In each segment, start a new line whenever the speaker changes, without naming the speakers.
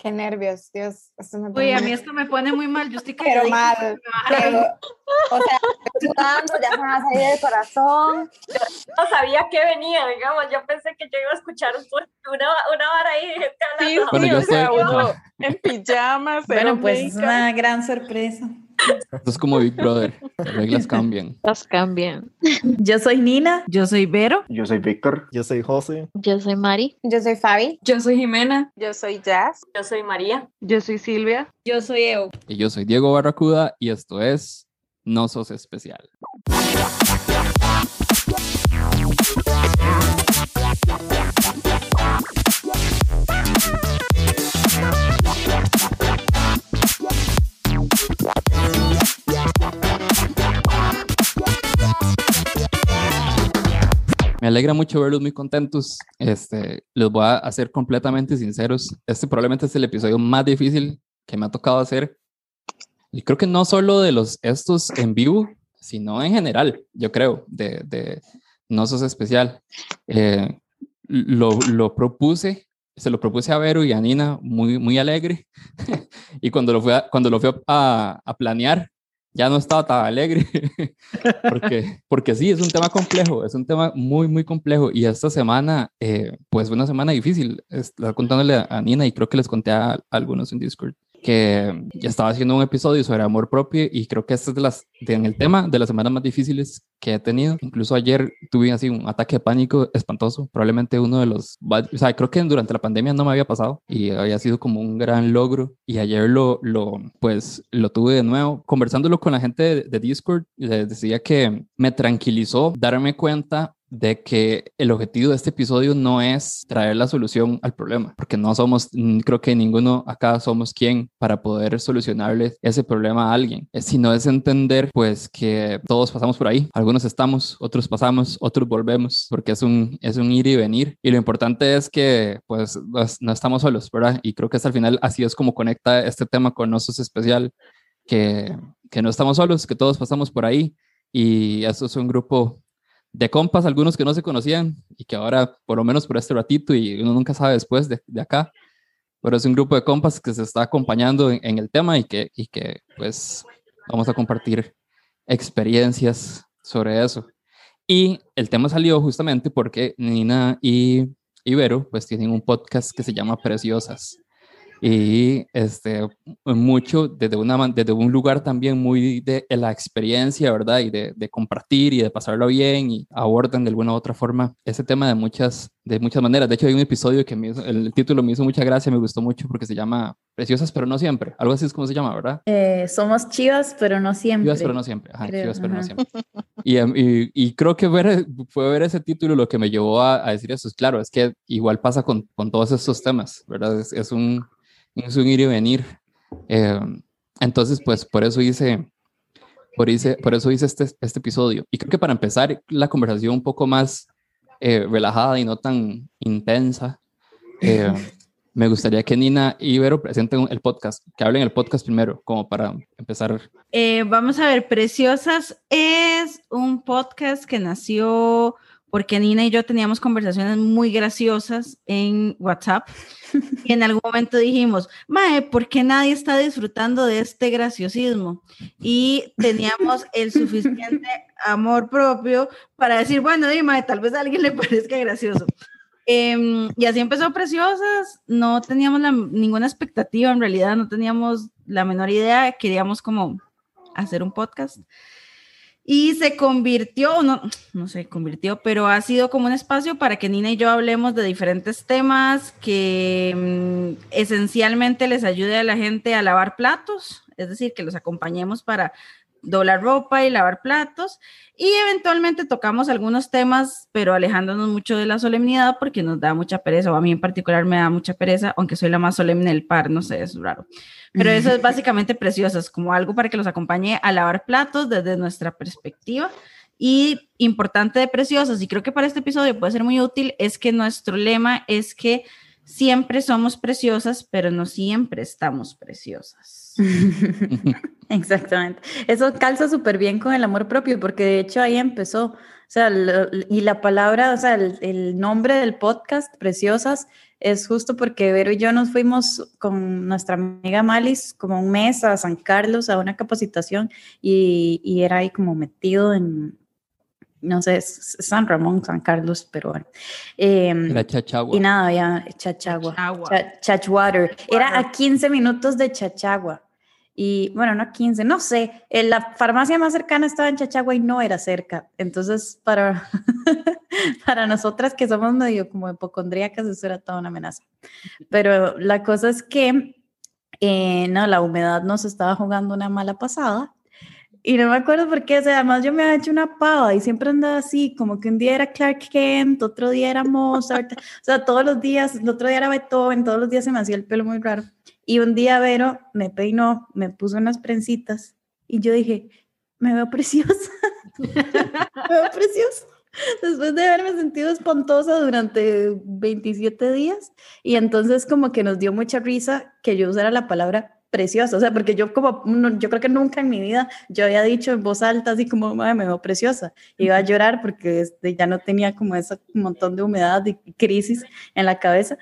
Qué nervios, Dios.
Uy, a mí esto me pone muy mal. Yo estoy
Pero mal. Pero, o sea, sudando, ya se me va a salir del corazón.
Yo no sabía que venía, digamos. Yo pensé que yo iba a escuchar una, una hora ahí gente hablando.
Sí, bueno, yo o sea, uno en pijamas.
Bueno, pues es una gran sorpresa.
Esto es como Big Brother, las reglas cambian.
Las cambian.
Yo soy Nina.
Yo soy Vero.
Yo soy Víctor.
Yo soy José.
Yo soy Mari.
Yo soy Fabi.
Yo soy Jimena.
Yo soy Jazz.
Yo soy María.
Yo soy Silvia.
Yo soy Evo.
Y yo soy Diego Barracuda y esto es No Sos Especial. Me alegra mucho verlos muy contentos. Este, les voy a ser completamente sinceros. Este probablemente es el episodio más difícil que me ha tocado hacer. Y creo que no solo de los estos en vivo, sino en general, yo creo, de, de No Sos Especial. Eh, lo, lo, propuse, se lo propuse a Vero y a Nina muy, muy alegre. y cuando lo fui, cuando lo fui a, a planear, ya no estaba tan alegre, porque, porque sí, es un tema complejo, es un tema muy, muy complejo. Y esta semana, eh, pues fue una semana difícil. Estaba contándole a Nina y creo que les conté a, algunos en Discord que estaba haciendo un episodio sobre amor propio y creo que este es de las, de, en el tema de las semanas más difíciles que he tenido. Incluso ayer tuve así un ataque de pánico espantoso, probablemente uno de los, o sea, creo que durante la pandemia no me había pasado y había sido como un gran logro y ayer lo, lo pues lo tuve de nuevo. Conversándolo con la gente de, de Discord, les decía que me tranquilizó darme cuenta de que el objetivo de este episodio no es traer la solución al problema, porque no somos, creo que ninguno acá somos quien para poder solucionarle ese problema a alguien, sino es entender pues que todos pasamos por ahí, algunos estamos, otros pasamos, otros volvemos, porque es un, es un ir y venir, y lo importante es que pues no estamos solos, ¿verdad? Y creo que hasta al final así es como conecta este tema con nosotros especial, que, que no estamos solos, que todos pasamos por ahí, y eso es un grupo de compas, algunos que no se conocían y que ahora, por lo menos por este ratito, y uno nunca sabe después de, de acá, pero es un grupo de compas que se está acompañando en, el tema y que, y que, pues, vamos a compartir experiencias sobre eso. Y el tema salió justamente porque Nina y Ibero, pues, tienen un podcast que se llama Preciosas y este, mucho desde, una, desde un lugar también muy de, la experiencia, ¿verdad? Y de, de, compartir y de pasarlo bien y abordan de alguna u otra forma ese tema de muchas, de muchas maneras. De hecho, hay un episodio que me hizo, el título me hizo mucha gracia, me gustó mucho porque se llama Preciosas pero no siempre. Algo así es como se llama, ¿verdad?
Eh, somos chivas pero no siempre.
Chivas pero no siempre. Ajá, creo, chivas pero ajá. no siempre. Y, y, y, creo que ver, fue ver ese título lo que me llevó a, a decir eso. Es claro, es que igual pasa con, con todos estos temas, ¿verdad? Es, es un es un ir y venir. Eh, entonces, pues por eso hice, por, hice, por eso hice este, este episodio. Y creo que para empezar la conversación un poco más eh, relajada y no tan intensa, eh, me gustaría que Nina y Ibero presenten el podcast, que hablen el podcast primero, como para empezar.
Eh, vamos a ver, Preciosas es un podcast que nació porque Nina y yo teníamos conversaciones muy graciosas en WhatsApp y en algún momento dijimos, Mae, ¿por qué nadie está disfrutando de este graciosismo? Y teníamos el suficiente amor propio para decir, bueno, dime, tal vez a alguien le parezca gracioso. Eh, y así empezó Preciosas, no teníamos la, ninguna expectativa, en realidad no teníamos la menor idea, queríamos como hacer un podcast y se convirtió, no, no se convirtió, pero ha sido como un espacio para que Nina y yo hablemos de diferentes temas que mmm, esencialmente les ayude a la gente a lavar platos, es decir, que los acompañemos para doblar ropa y lavar platos y eventualmente tocamos algunos temas, pero alejándonos mucho de la solemnidad porque nos da mucha pereza, o a mí en particular me da mucha pereza, aunque soy la más solemne del par, no sé, es raro. Pero eso es básicamente precioso, es como algo para que los acompañe a lavar platos desde nuestra perspectiva. Y importante de preciosas, y creo que para este episodio puede ser muy útil, es que nuestro lema es que siempre somos preciosas, pero no siempre estamos preciosas.
Exactamente. Eso calza súper bien con el amor propio, porque de hecho ahí empezó. O sea, y la palabra, o sea, el, el nombre del podcast, Preciosas, es justo porque Vero y yo nos fuimos con nuestra amiga Malis como un mes a San Carlos a una capacitación y, y era ahí como metido en, no sé, es San Ramón, San Carlos, pero bueno. Em,
Era Chachagua.
y nada, ya Chachagua.
Chachagua.
Chachwater. Era a 15 minutos de Chachagua. Y bueno, no 15, no sé. eh, La farmacia más cercana estaba en Chachagua y no era cerca. Entonces, para, para nosotras que somos medio como hipocondríacas, eso era toda una amenaza. Pero la cosa es que, eh, no, la humedad nos estaba jugando una mala pasada. Y no me acuerdo por qué, o sea, además yo me había hecho una pava y siempre andaba así, como que un día era Clark Kent, otro día era Mozart, o sea, todos los días, el otro día era Beethoven, todos los días se me hacía el pelo muy raro. Y un día Vero me peinó, me puso unas prensitas y yo dije, me veo preciosa, me veo preciosa. Después de haberme sentido espantosa durante 27 días y entonces como que nos dio mucha risa que yo usara la palabra preciosa, o sea, porque yo como, no- yo creo que nunca en mi vida yo había dicho en voz alta así como, "Mae, me veo preciosa, iba a llorar porque este, ya no tenía como ese montón de humedad y crisis en la cabeza.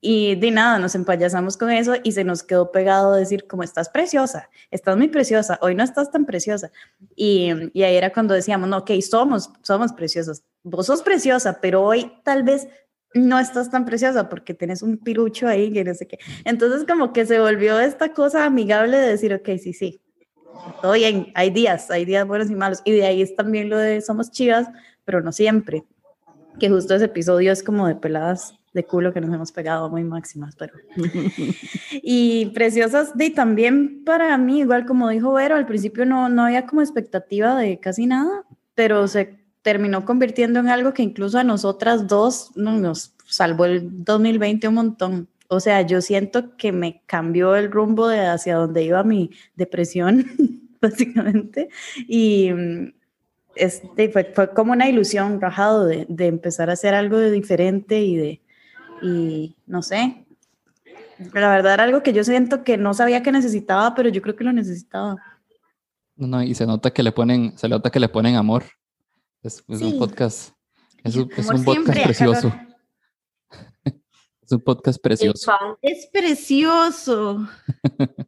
Y de nada, nos empayasamos con eso y se nos quedó pegado decir como estás preciosa, estás muy preciosa, hoy no estás tan preciosa. Y, y ahí era cuando decíamos, no, ok, somos, somos preciosas, vos sos preciosa, pero hoy tal vez no estás tan preciosa porque tienes un pirucho ahí que no sé qué. Entonces como que se volvió esta cosa amigable de decir, ok, sí, sí, todo bien, hay días, hay días buenos y malos. Y de ahí es también lo de somos chivas, pero no siempre. Que justo ese episodio es como de peladas de culo que nos hemos pegado muy máximas, pero... y preciosas de también para mí, igual como dijo Vero, al principio no, no había como expectativa de casi nada, pero se terminó convirtiendo en algo que incluso a nosotras dos no, nos salvó el 2020 un montón. O sea, yo siento que me cambió el rumbo de hacia donde iba mi depresión, básicamente. Y mm, este, fue, fue como una ilusión rajado de, de empezar a hacer algo de diferente y de, y no sé. La verdad era algo que yo siento que no sabía que necesitaba, pero yo creo que lo necesitaba.
No, no, y se nota que le ponen, se nota que le ponen amor. Es, es un
Sí.
podcast. Es un, es un podcast
siempre,
precioso. Es un podcast precioso.
Es precioso.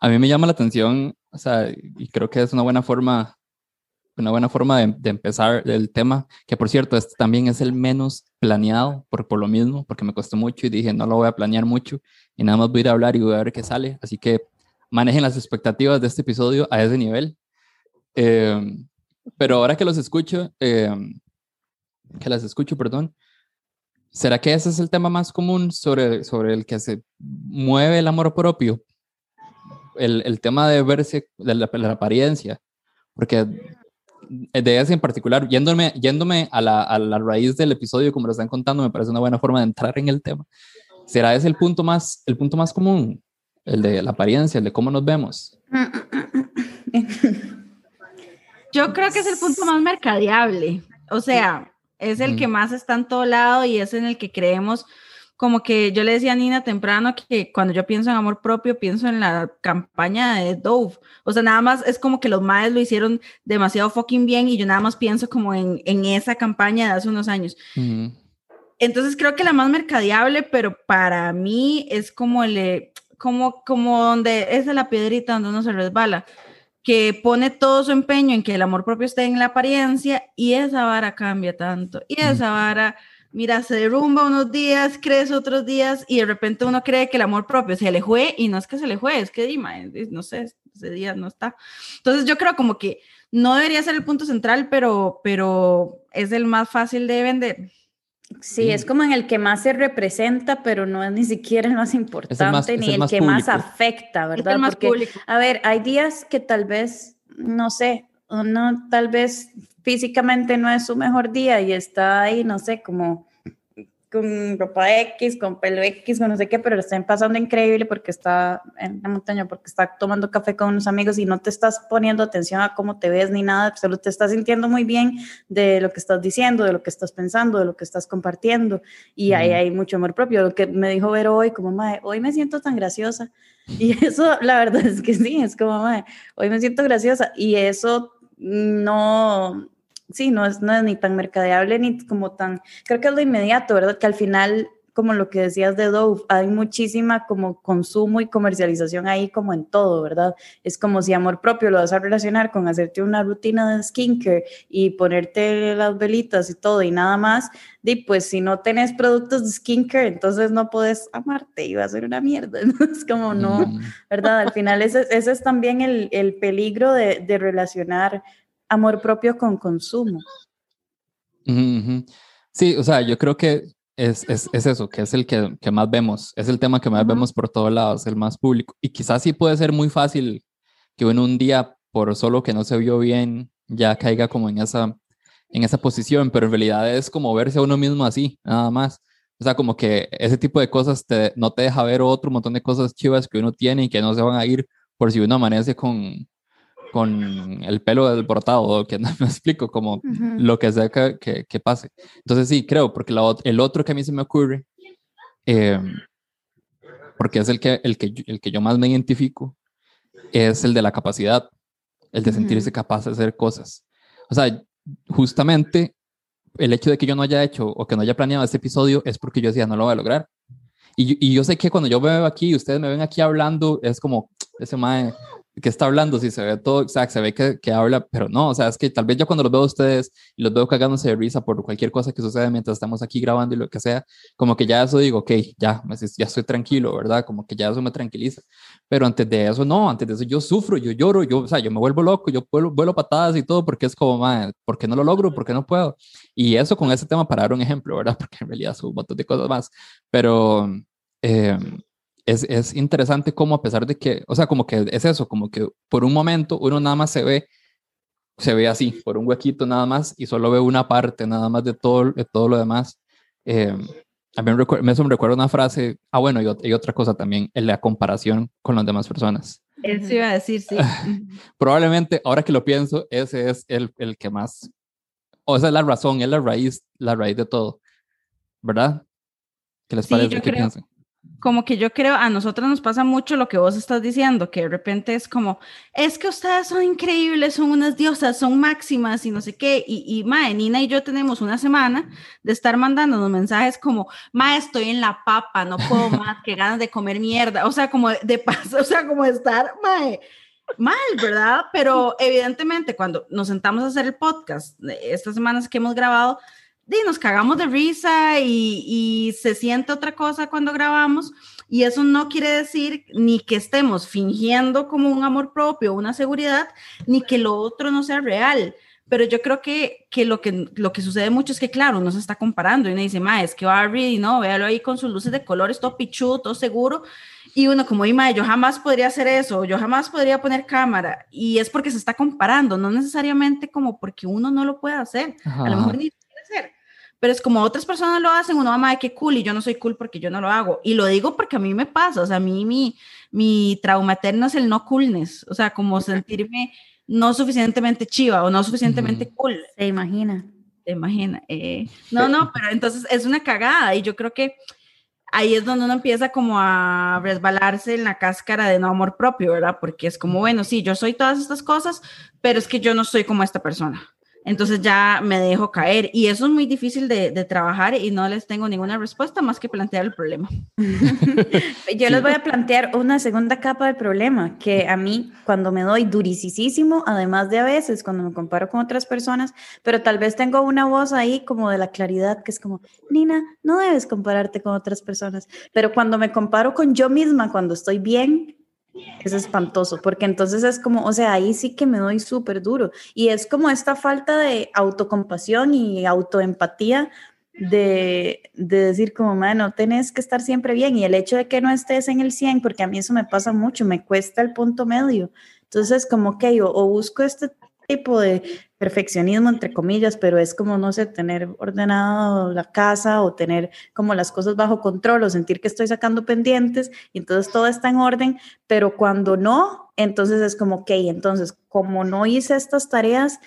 A mí me llama la atención, o sea, y creo que es una buena forma, una buena forma de, de empezar el tema, que por cierto, este también es el menos planeado, por, por lo mismo, porque me costó mucho y dije, no lo voy a planear mucho, y nada más voy a ir a hablar y voy a ver qué sale, así que manejen las expectativas de este episodio a ese nivel. Eh, pero ahora que los escucho, eh, que las escucho, perdón, ¿será que ese es el tema más común sobre, sobre el que se mueve el amor propio? el, el tema de verse, de la, apariencia, porque de ese en particular, yéndome, yéndome a, la, a la raíz del episodio, como lo están contando, me parece una buena forma de entrar en el tema. ¿Será ese el punto más, el punto más común? El de la apariencia, el de cómo nos vemos.
Yo creo que es el punto más mercadeable. O sea, es el que
Ujú.
más está en todo lado y es en el que creemos. Como que yo le decía a Nina temprano que cuando yo pienso en amor propio, pienso en la campaña de Dove. O sea, nada más es como que los maes lo hicieron demasiado fucking bien y yo nada más pienso como en, en esa campaña de hace unos años.
Ujú.
Entonces creo que la más mercadeable, pero para mí es como el, como, como donde esa es la piedrita donde uno se resbala, que pone todo su empeño en que el amor propio esté en la apariencia y esa vara cambia tanto. Y esa vara, mira, se derrumba unos días, crece otros días y de repente uno cree que el amor propio se le fue y no es que se le fue, es que Dima, no sé, ese día no está. Entonces yo creo como que no debería ser el punto central, pero, pero es el más fácil de vender.
Sí, es como en el que más se representa, pero no es ni siquiera el más importante
es
ni
el
el,
más
que más afecta,
Es
¿verdad?
el más
Porque,
público.
a ver, hay días que tal vez, no sé, uno tal vez físicamente no es su mejor día y está ahí, no sé, como con ropa X, con pelo X, con no sé qué, pero lo están pasando increíble porque está en la montaña, porque está tomando café con unos amigos y no te estás poniendo atención a cómo te ves ni nada, solo te estás sintiendo muy bien de lo que estás diciendo, de lo que estás pensando, de lo que estás compartiendo y ahí
Ujú.
hay mucho amor propio. Lo que me dijo Vero hoy, como, mae, hoy me siento tan graciosa. Y eso, la verdad es que sí, es como, mae, hoy me siento graciosa. Y eso no, sí, no es, no es ni tan mercadeable ni como tan, creo que es lo inmediato, ¿verdad? Que al final como lo que decías de Dove, hay muchísima como consumo y comercialización ahí como en todo, ¿verdad? Es como si amor propio lo vas a relacionar con hacerte una rutina de skincare y ponerte las velitas y todo y nada más, y pues si no tenés productos de skincare, entonces no puedes amarte y va a ser una mierda, es como no,
Mm.
¿verdad? Al final ese, ese es también el, el peligro de, de relacionar amor propio con consumo.
Sí, o sea, yo creo que es, es, es eso, que es el que, que más vemos, es el tema que más
Ujú.
vemos por todos lados, el más público. Y quizás sí puede ser muy fácil que uno un día, por solo que no se vio bien, ya caiga como en esa, en esa posición, pero en realidad es como verse a uno mismo así, nada más. O sea, como que ese tipo de cosas te, no te deja ver otro montón de cosas chivas que uno tiene y que no se van a ir por si uno amanece con, con el pelo desbordado, que no me explico, como lo que sea que, que, que pase. Entonces sí, creo, porque la el otro que a mí se me ocurre, eh, porque es el que, el, que, el que yo más me identifico, es el de la capacidad, el de sentirse capaz de hacer cosas. O sea, justamente el hecho de que yo no haya hecho o que no haya planeado este episodio es porque yo decía, no lo voy a lograr. Y, y yo sé que cuando yo me veo aquí y ustedes me ven aquí hablando, es como, ese mae que está hablando, si se ve todo, o sea, se ve que, que habla, pero no, o sea, es que tal vez yo cuando los veo a ustedes y los veo cagándose de risa por cualquier cosa que sucede mientras estamos aquí grabando y lo que sea, como que ya eso digo, ok, ya, ya estoy tranquilo, ¿verdad? Como que ya eso me tranquiliza. Pero antes de eso, no, antes de eso yo sufro, yo lloro, yo, o sea, yo me vuelvo loco, yo vuelo, vuelo patadas y todo, porque es como, madre, ¿por qué no lo logro? ¿Por qué no puedo? Y eso con ese tema para dar un ejemplo, ¿verdad? Porque en realidad son un montón de cosas más. Pero eh, es, es interesante como a pesar de que, o sea, como que es eso, como que por un momento uno nada más se ve, se ve así, por un huequito nada más, y solo ve una parte nada más de todo, de todo lo demás. Eh, a mí me, recuer- me- eso me recuerda una frase, ah, bueno, y, y otra cosa también, en la comparación con las demás personas.
Eso iba a decir, sí.
Probablemente, ahora que lo pienso, ese es el, el que más, o esa es la razón, es la raíz, la raíz de todo, ¿verdad? ¿Qué les
Sí,
parece?
yo
¿Qué
creo-
piensan?
Como que yo creo, a nosotros nos pasa mucho lo que vos estás diciendo, que de repente es como, es que ustedes son increíbles, son unas diosas, son máximas y no sé qué. Y, y mae, Nina y yo tenemos una semana de estar mandándonos mensajes como, mae, estoy en la papa, no puedo más, que ganas de comer mierda. O sea, como de paso, o sea, como estar, mae, mal, ¿verdad? Pero evidentemente cuando nos sentamos a hacer el podcast, estas semanas que hemos grabado, nos cagamos de risa y, y se siente otra cosa cuando grabamos. Y eso no quiere decir ni que estemos fingiendo como un amor propio, una seguridad, ni que lo otro no sea real. Pero yo creo que, que, lo, que lo que sucede mucho es que, claro, uno se está comparando y uno dice, ma, es que Barbie, no, véalo ahí con sus luces de colores, todo pichudo, todo seguro. Y uno como, y ma, yo jamás podría hacer eso, yo jamás podría poner cámara. Y es porque se está comparando, no necesariamente como porque uno no lo puede hacer. A lo mejor
Ajá.
ni quiere hacer. Pero es como otras personas lo hacen, uno, mamá, qué cool, y yo no soy cool porque yo no lo hago. Y lo digo porque a mí me pasa, o sea, a mí mi, mi trauma eterno es el no coolness, o sea, como sentirme no suficientemente chiva o no suficientemente cool.
Se imagina.
¿Te imaginas? Eh, no, no, pero entonces es una cagada y yo creo que ahí es donde uno empieza como a resbalarse en la cáscara de no amor propio, ¿verdad? Porque es como, bueno, sí, yo soy todas estas cosas, pero es que yo no soy como esta persona. Entonces ya me dejo caer. Y eso es muy difícil de, de trabajar y no les tengo ninguna respuesta más que plantear el problema.
Yo les voy a plantear una segunda capa del problema, que a mí cuando me doy durisísimo, además de a veces cuando me comparo con otras personas, pero tal vez tengo una voz ahí como de la claridad, que es como, Nina, no debes compararte con otras personas, pero cuando me comparo con yo misma, cuando estoy bien, es espantoso, porque entonces es como, o sea, ahí sí que me doy súper duro. Y es como esta falta de autocompasión y autoempatía de, de decir como, no tenés que estar siempre bien. Y el hecho de que no estés en el 100, porque a mí eso me pasa mucho, me cuesta el punto medio. Entonces, como que o, o busco este tipo de perfeccionismo, entre comillas, pero es como, no sé, tener ordenado la casa o tener como las cosas bajo control o sentir que estoy sacando pendientes y entonces todo está en orden, pero cuando no, entonces es como, ok, entonces como no hice estas tareas,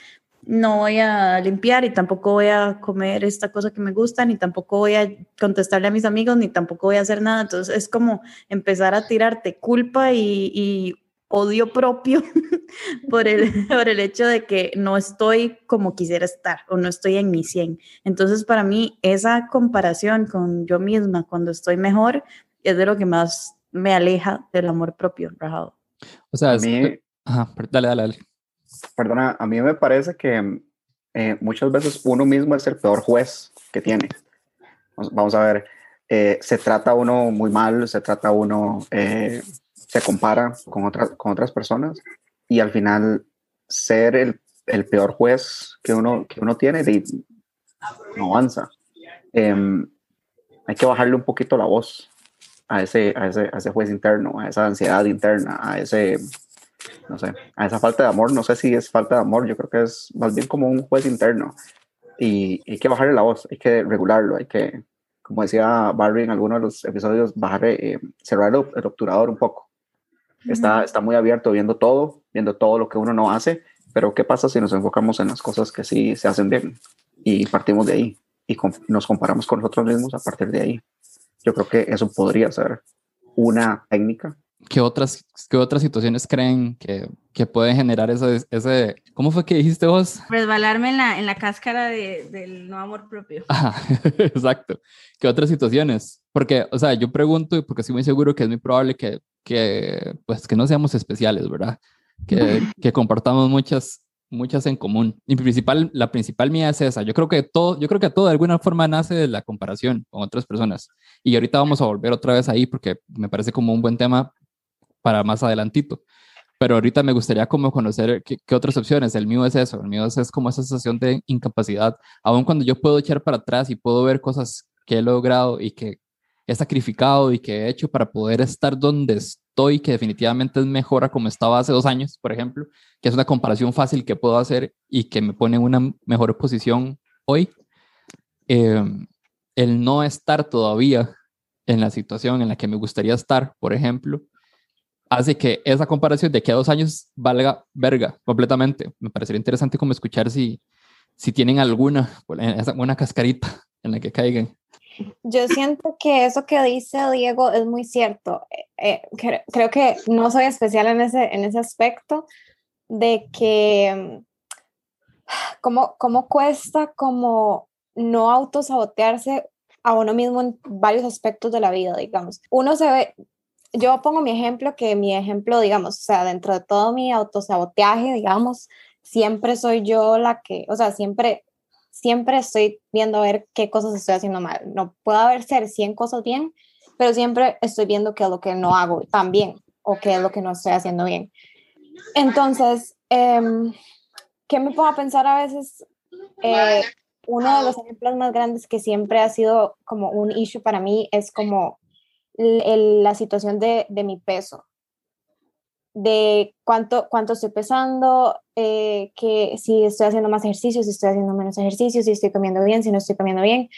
no voy a limpiar y tampoco voy a comer esta cosa que me gusta, ni tampoco voy a contestarle a mis amigos, ni tampoco voy a hacer nada. Entonces es como empezar a tirarte culpa y, y odio propio por el, por el hecho de que no estoy como quisiera estar o no estoy en mi 100. Entonces, para mí, esa comparación con yo misma cuando estoy mejor es de lo que más me aleja del amor propio, Rajado.
O sea,
A
es-
mí,
ajá, dale, dale, dale.
perdona, a mí me parece que eh, muchas veces uno mismo es el peor juez que tiene. Vamos- Vamos a ver, eh, se trata uno muy mal, se trata uno, eh, se compara con, otras con otras personas y al final ser el, el peor juez que uno, que uno tiene de, no avanza. Em, hay que bajarle un poquito la voz a ese, a, ese, a ese juez interno, a esa ansiedad interna, a ese, no sé, a esa falta de amor. No sé si es falta de amor, yo creo que es más bien como un juez interno. Y hay que bajarle la voz, hay que regularlo, hay que, como decía Barry en alguno de los episodios, bajar, eh, cerrar el, el obturador un poco. Está, está muy abierto viendo todo, viendo todo lo que uno no hace, pero ¿qué pasa si nos enfocamos en las cosas que sí se hacen bien y partimos de ahí y nos comparamos con nosotros mismos a partir de ahí? Yo creo que eso podría ser una técnica.
¿Qué otras, qué otras situaciones creen que, que pueden generar ese, ese... ¿Cómo fue que dijiste vos?
Resbalarme en la, en la cáscara de- del no amor propio.
Ajá, exacto. ¿Qué otras situaciones? Porque, o sea, yo pregunto porque estoy muy seguro que es muy probable que, que pues, que no seamos especiales, ¿verdad? Que, que compartamos muchas, muchas en común. Y principal, la principal mía es esa. Yo creo que todo, yo creo que todo de alguna forma nace de la comparación con otras personas. Y ahorita vamos a volver otra vez ahí porque me parece como un buen tema para más adelantito. Pero ahorita me gustaría como conocer qué, qué otras opciones. El mío es eso. El mío es, es como esa sensación de incapacidad aun cuando yo puedo echar para atrás y puedo ver cosas que he logrado y que he sacrificado y que he hecho para poder estar donde estoy, que definitivamente es mejor a como estaba hace dos años, por ejemplo, que es una comparación fácil que puedo hacer y que me pone en una mejor posición hoy. Eh, el no estar todavía en la situación en la que me gustaría estar, por ejemplo, hace que esa comparación de que a dos años valga verga completamente. Me parecería interesante como escuchar si, si tienen alguna, una cascarita en la que caigan.
Yo siento que eso que dice Diego es muy cierto. Eh, eh, cre- creo que no soy especial en ese, en ese aspecto de que mm, cómo, cómo cuesta como no autosabotearse a uno mismo en varios aspectos de la vida, digamos. Uno se ve, yo pongo mi ejemplo, que mi ejemplo, digamos, o sea, dentro de todo mi autosaboteaje, digamos, siempre soy yo la que, o sea, siempre siempre estoy viendo a ver qué cosas estoy haciendo mal. No puedo haber ser 100 cosas bien, pero siempre estoy viendo qué es lo que no hago tan bien o qué es lo que no estoy haciendo bien. Entonces, em, ¿qué me pongo a pensar a veces? Eh, uno de los ejemplos más grandes que siempre ha sido como un issue para mí es como la situación de, de mi peso de cuánto, cuánto estoy pesando, eh, que si estoy haciendo más ejercicio, si estoy haciendo menos ejercicio, si estoy comiendo bien, si no estoy comiendo bien.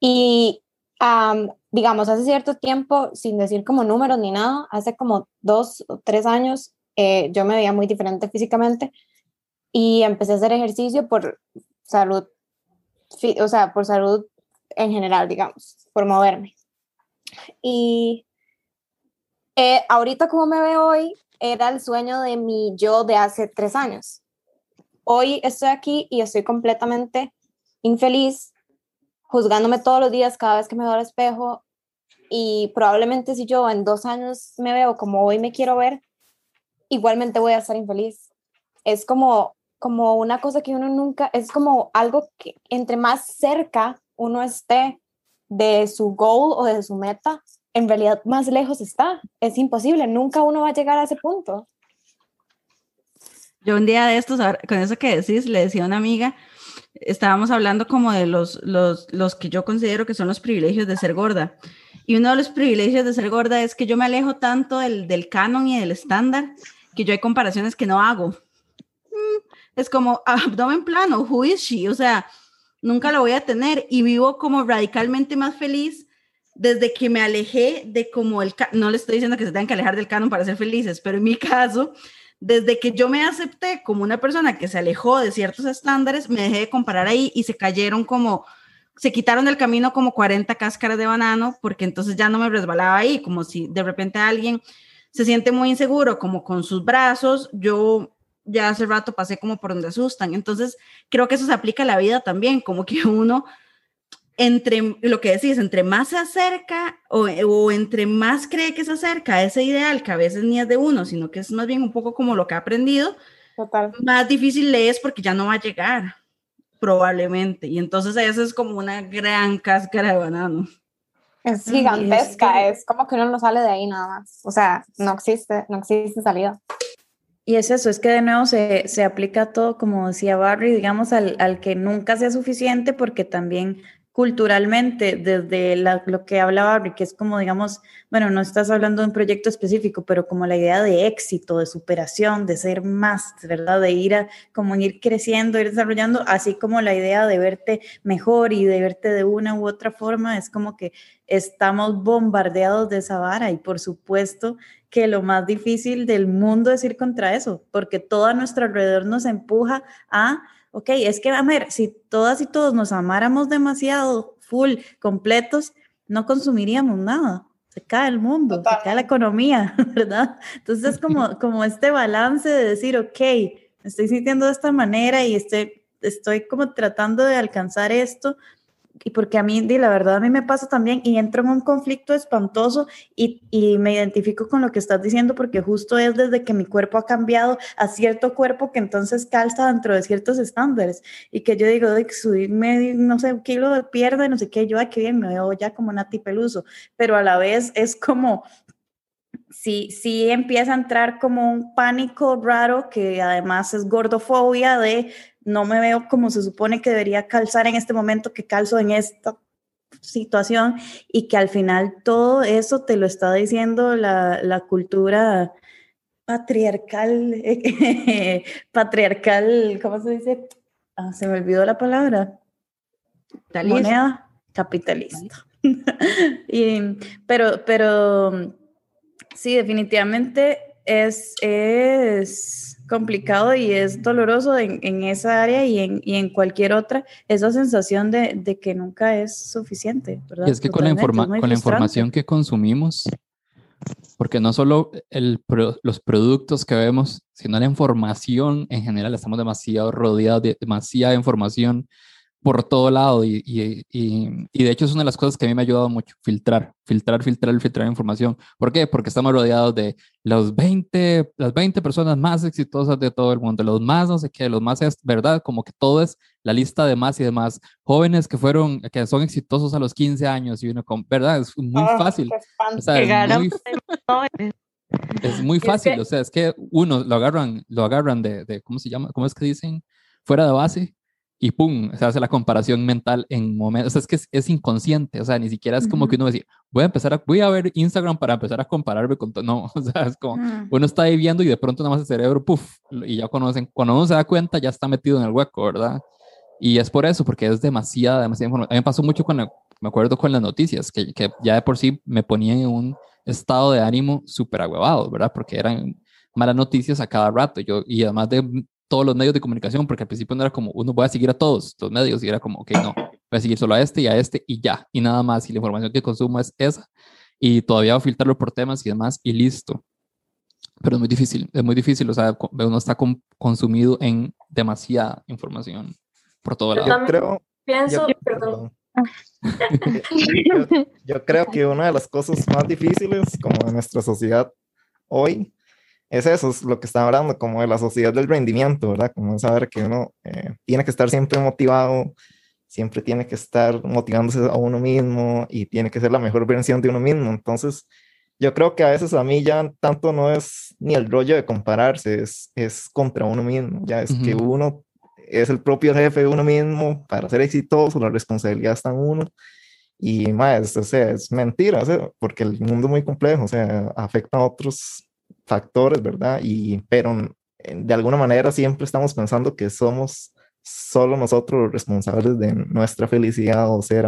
Y am, digamos, hace cierto tiempo, sin decir como números ni nada, hace como dos o tres años, eh, yo me veía muy diferente físicamente y empecé a hacer ejercicio por salud, o sea, por salud en general, digamos, por moverme. Y eh, ahorita como me veo hoy, era el sueño de mi yo de hace tres años. Hoy estoy aquí y estoy completamente infeliz, juzgándome todos los días cada vez que me veo al espejo y probablemente si yo en dos años me veo como hoy me quiero ver, igualmente voy a estar infeliz. Es como, como una cosa que uno nunca, es como algo que entre más cerca uno esté de su goal o de su meta, en realidad más lejos está. Es imposible, nunca uno va a llegar a ese punto.
Yo un día de estos, con eso que decís, le decía a una amiga, estábamos hablando como de los, los, los que yo considero que son los privilegios de ser gorda. Y uno de los privilegios de ser gorda es que yo me alejo tanto del, del canon y del estándar que yo hay comparaciones que no hago. Mm, Es como abdomen plano, who is she? O sea, nunca lo voy a tener y vivo como radicalmente más feliz desde que me alejé de como el, no le estoy diciendo que se tengan que alejar del canon para ser felices, pero en mi caso, desde que yo me acepté como una persona que se alejó de ciertos estándares, me dejé de comparar ahí y se cayeron como, se quitaron del camino como 40 cáscaras de banano, porque entonces ya no me resbalaba ahí, como si de repente alguien se siente muy inseguro como con sus brazos, yo ya hace rato pasé como por donde asustan. Entonces, creo que eso se aplica a la vida también, como que uno, entre lo que decís, entre más se acerca o, o, entre más cree que se acerca a ese ideal, que a veces ni es de uno, sino que es más bien un poco como lo que ha aprendido,
Total.
más difícil le es porque ya no va a llegar, probablemente. Y entonces eso es como una gran cáscara de banano.
Es gigantesca, es, como que uno no sale de ahí nada más. O sea, no existe, no existe salida.
Y es eso, es que de nuevo se, se aplica todo, como decía Barry, digamos, al, al, que nunca sea suficiente, porque también culturalmente, desde lo que hablaba que es como, digamos, bueno, no estás hablando de un proyecto específico, pero como la idea de éxito, de superación, de ser más, ¿verdad? De ir a, como ir creciendo, ir desarrollando, así como la idea de verte mejor y de verte de una u otra forma, es como que estamos bombardeados de esa vara y por supuesto que lo más difícil del mundo es ir contra eso, porque todo a nuestro alrededor nos empuja a, ok, es que, a ver, si todas y todos nos amáramos demasiado, full, completos, no consumiríamos nada. Se cae el mundo, Total. se cae la economía, ¿verdad? Entonces es como, como este balance de decir, ok, me estoy sintiendo de esta manera y estoy, estoy como tratando de alcanzar esto, y porque a mí, la verdad, a mí me pasa también y entro en un conflicto espantoso y, y, me identifico con lo que estás diciendo porque justo es desde que mi cuerpo ha cambiado a cierto cuerpo que entonces calza dentro de ciertos estándares. Y que yo digo, de subirme, no sé, un kilo de pierna no sé qué, yo aquí bien me veo ya como Nati Peluso, pero a la vez es como, sí, sí empieza a entrar como un pánico raro que además es gordofobia de no me veo como se supone que debería calzar en este momento que calzo en esta situación y que al final todo eso te lo está diciendo la, la cultura patriarcal, patriarcal, ¿cómo se dice? Ah, se me olvidó la palabra. Moneda capitalista. y, pero, pero sí, definitivamente es, es complicado y es doloroso en, en esa área y en, y en, cualquier otra, esa sensación de, de, que nunca es suficiente. ¿verdad?
Y es que con la, informa con la información que consumimos, porque no solo el, los productos que vemos, sino la información en general, estamos demasiado rodeados de demasiada información por todo lado y, y, y, y, de hecho es una de las cosas que a mí me ha ayudado mucho, filtrar, filtrar, filtrar, filtrar información. ¿Por qué? Porque estamos rodeados de los 20, las 20 personas más exitosas de todo el mundo, los más no sé qué, los más, es, ¿verdad? Como que todo es la lista de más y demás. Jóvenes que fueron, que son exitosos a los 15 años y uno con, ¿verdad? Es muy oh, fácil. O sea, es muy, es muy fácil, o sea, es que uno lo agarran, lo agarran de, de, ¿cómo se llama? ¿Cómo es que dicen? Fuera de base y pum, se hace la comparación mental en momentos, o sea, es que es, es, inconsciente, o sea, ni siquiera es como que uno decir, voy a empezar a, voy a ver Instagram para empezar a compararme con todo, no, o sea, es como, mm. uno está ahí viendo y de pronto nada más el cerebro, puff, y ya conocen, cuando uno se da cuenta ya está metido en el hueco, ¿verdad? Y es por eso, porque es demasiada, demasiada información. A mí me pasó mucho cuando, me acuerdo con las noticias, que, que ya de por sí me ponían en un estado de ánimo súper agüevado, ¿verdad? Porque eran malas noticias a cada rato, yo, y además de todos los medios de comunicación, porque al principio no era como, uno voy a seguir a todos los medios, y era como, ok, no, voy a seguir solo a este y a este y ya, y nada más, y la información que consumo es esa, y todavía voy a filtrarlo por temas y demás, y listo. Pero es muy difícil, es muy difícil, o sea, uno está con, consumido en demasiada información por todo
yo
lado.
Creo, pienso,
yo, perdón. yo, yo creo que una de las cosas más difíciles como en nuestra sociedad hoy es eso, es lo que está hablando, como de la sociedad del rendimiento, ¿verdad? Como saber que uno eh, tiene que estar siempre motivado, siempre tiene que estar motivándose a uno mismo y tiene que ser la mejor versión de uno mismo. Entonces, yo creo que a veces a mí ya tanto no es ni el rollo de compararse, es, es contra uno mismo, ya es uh -huh. que uno es el propio jefe de uno mismo para ser exitoso, la responsabilidad está en uno. Y más, o sea, es mentira, o sea, porque el mundo es muy complejo, o sea, afecta a otros factores, ¿verdad? Y, pero de alguna manera siempre estamos pensando que somos solo nosotros responsables de nuestra felicidad o ser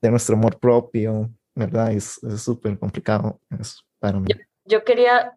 de nuestro amor propio, ¿verdad? Es súper complicado para mí.
Yo, quería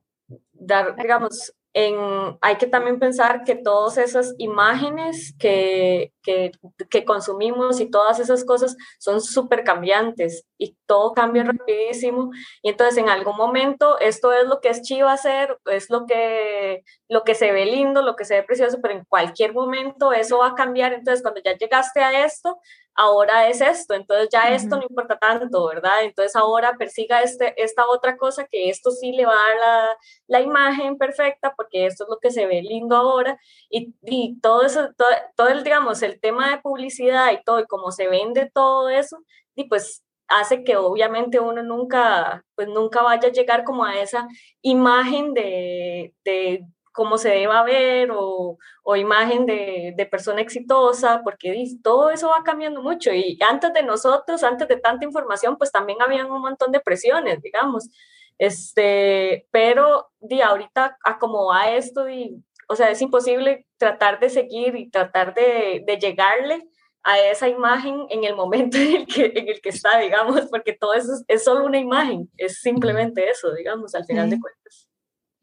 dar, digamos, en, hay que también pensar que todas esas imágenes que, que, que consumimos y todas esas cosas son súper cambiantes y todo cambia rapidísimo. Y entonces en algún momento esto es lo que es chivo hacer, es lo que, lo que se ve lindo, lo que se ve precioso, pero en cualquier momento eso va a cambiar. Entonces cuando ya llegaste a esto, ahora es esto, entonces ya esto no importa tanto, ¿verdad? Entonces ahora persiga este, esta otra cosa que esto sí le va a dar la, la imagen perfecta porque esto es lo que se ve lindo ahora y, y todo eso, todo, todo, el, digamos, el tema de publicidad y todo y cómo se vende todo eso, y pues hace que obviamente uno nunca, pues nunca vaya a llegar como a esa imagen de, de cómo se deba ver o, o imagen de, de, persona exitosa, porque todo eso va cambiando mucho. Y antes de nosotros, antes de tanta información, pues también habían un montón de presiones, digamos. Este, pero di, ahorita a cómo va esto, di, o sea, es imposible tratar de seguir y tratar de, de llegarle a esa imagen en el momento en el que, en el que está, digamos, porque todo eso es, es solo una imagen, es simplemente eso, digamos, al final de cuentas.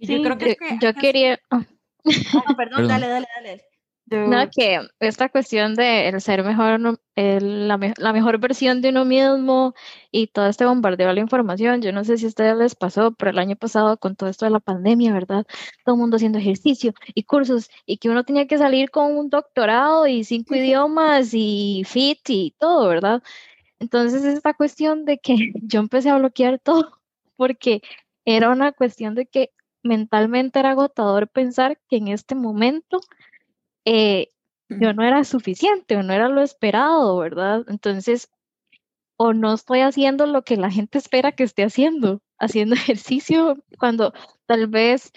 Sí, yo creo que, que yo quería...
Oh. Ah, perdón, dale, dale, dale.
No, que esta cuestión de el ser mejor, el, la, la, mejor versión de uno mismo y todo este bombardeo de la información, yo no sé si a ustedes les pasó, pero el año pasado con todo esto de la pandemia, ¿verdad? Todo el mundo haciendo ejercicio y cursos y que uno tenía que salir con un doctorado y cinco idiomas y fit y todo, ¿verdad? Entonces esta cuestión de que yo empecé a bloquear todo porque era una cuestión de que mentalmente era agotador pensar que en este momento eh, yo no era suficiente o no era lo esperado, ¿verdad? Entonces, o no estoy haciendo lo que la gente espera que esté haciendo, haciendo ejercicio, cuando tal vez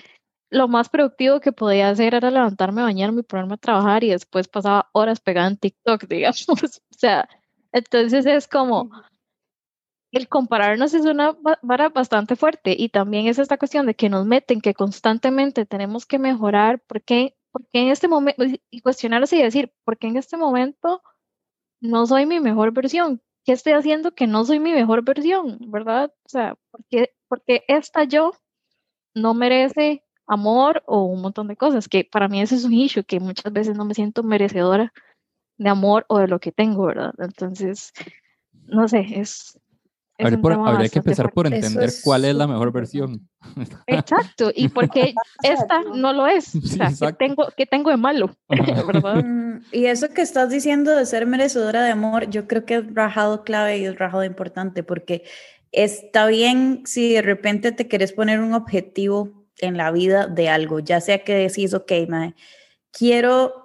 lo más productivo que podía hacer era levantarme, bañarme y ponerme a trabajar y después pasaba horas pegada en TikTok, digamos. o sea, entonces es como, el compararnos es una vara bastante fuerte y también es esta cuestión de que nos meten que constantemente tenemos que mejorar porque porque en este momento, y cuestionarse y decir, ¿por qué en este momento no soy mi mejor versión? ¿Qué estoy haciendo que no soy mi mejor versión? ¿Verdad? O sea, porque, porque esta yo no merece amor o un montón de cosas, que para mí ese es un issue, que muchas veces no me siento merecedora de amor o de lo que tengo, ¿verdad? Entonces, no sé, es,
Habría, por, habría que empezar por entender es cuál es la mejor versión.
Exacto, y porque esta no lo es. O sea, ¿qué tengo, ¿qué tengo de malo?
Mm, y eso que estás diciendo de ser merecedora de amor, yo creo que es rajado clave y es rajado importante, porque está bien si de repente te quieres poner un objetivo en la vida de algo, ya sea que decís, ok, mae, quiero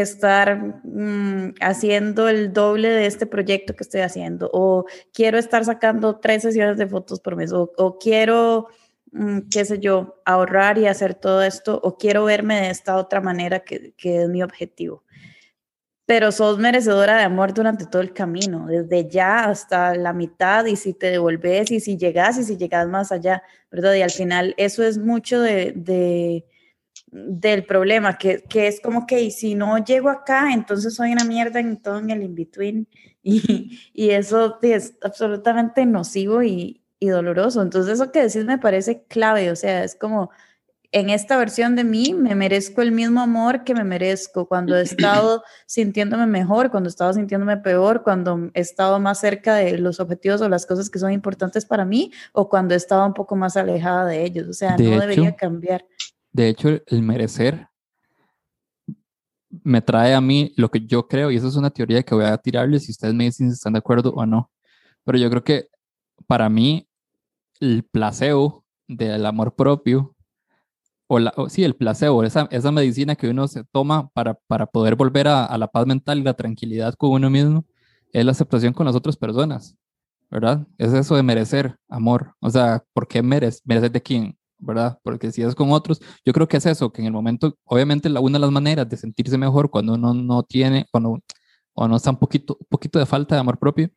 estar mmm, haciendo el doble de este proyecto que estoy haciendo, o quiero estar sacando tres sesiones de fotos por mes, o, o quiero, mmm, qué sé yo, ahorrar y hacer todo esto, o quiero verme de esta otra manera que, que es mi objetivo. Pero sos merecedora de amor durante todo el camino, desde ya hasta la mitad, y si te devolves, y si llegas, y si llegas más allá, ¿verdad? Y al final eso es mucho de, de del problema, que, que, es como que si no llego acá, entonces soy una mierda en todo en el in-between y, y, eso es absolutamente nocivo y, y, doloroso. Entonces eso que decís me parece clave, o sea, es como en esta versión de mí me merezco el mismo amor que me merezco cuando he estado sintiéndome mejor, cuando he estado sintiéndome peor, cuando he estado más cerca de los objetivos o las cosas que son importantes para mí o cuando he estado un poco más alejada de ellos. O sea,
de
no
hecho,
debería cambiar.
De hecho, el merecer me trae a mí lo que yo creo, y eso es una teoría que voy a tirarles si ustedes me dicen si están de acuerdo o no. Pero yo creo que para mí el placebo del amor propio, o, la, o sí, el placebo, esa, esa medicina que uno se toma para, para poder volver a, la paz mental y la tranquilidad con uno mismo, es la aceptación con las otras personas, ¿verdad? Es eso de merecer amor. O sea, ¿por qué mereces? ¿Mereces de quién? ¿Verdad? Porque si es con otros, yo creo que es eso, que en el momento, obviamente la, una de las maneras de sentirse mejor cuando uno no tiene, cuando no está un poquito, un poquito de falta de amor propio,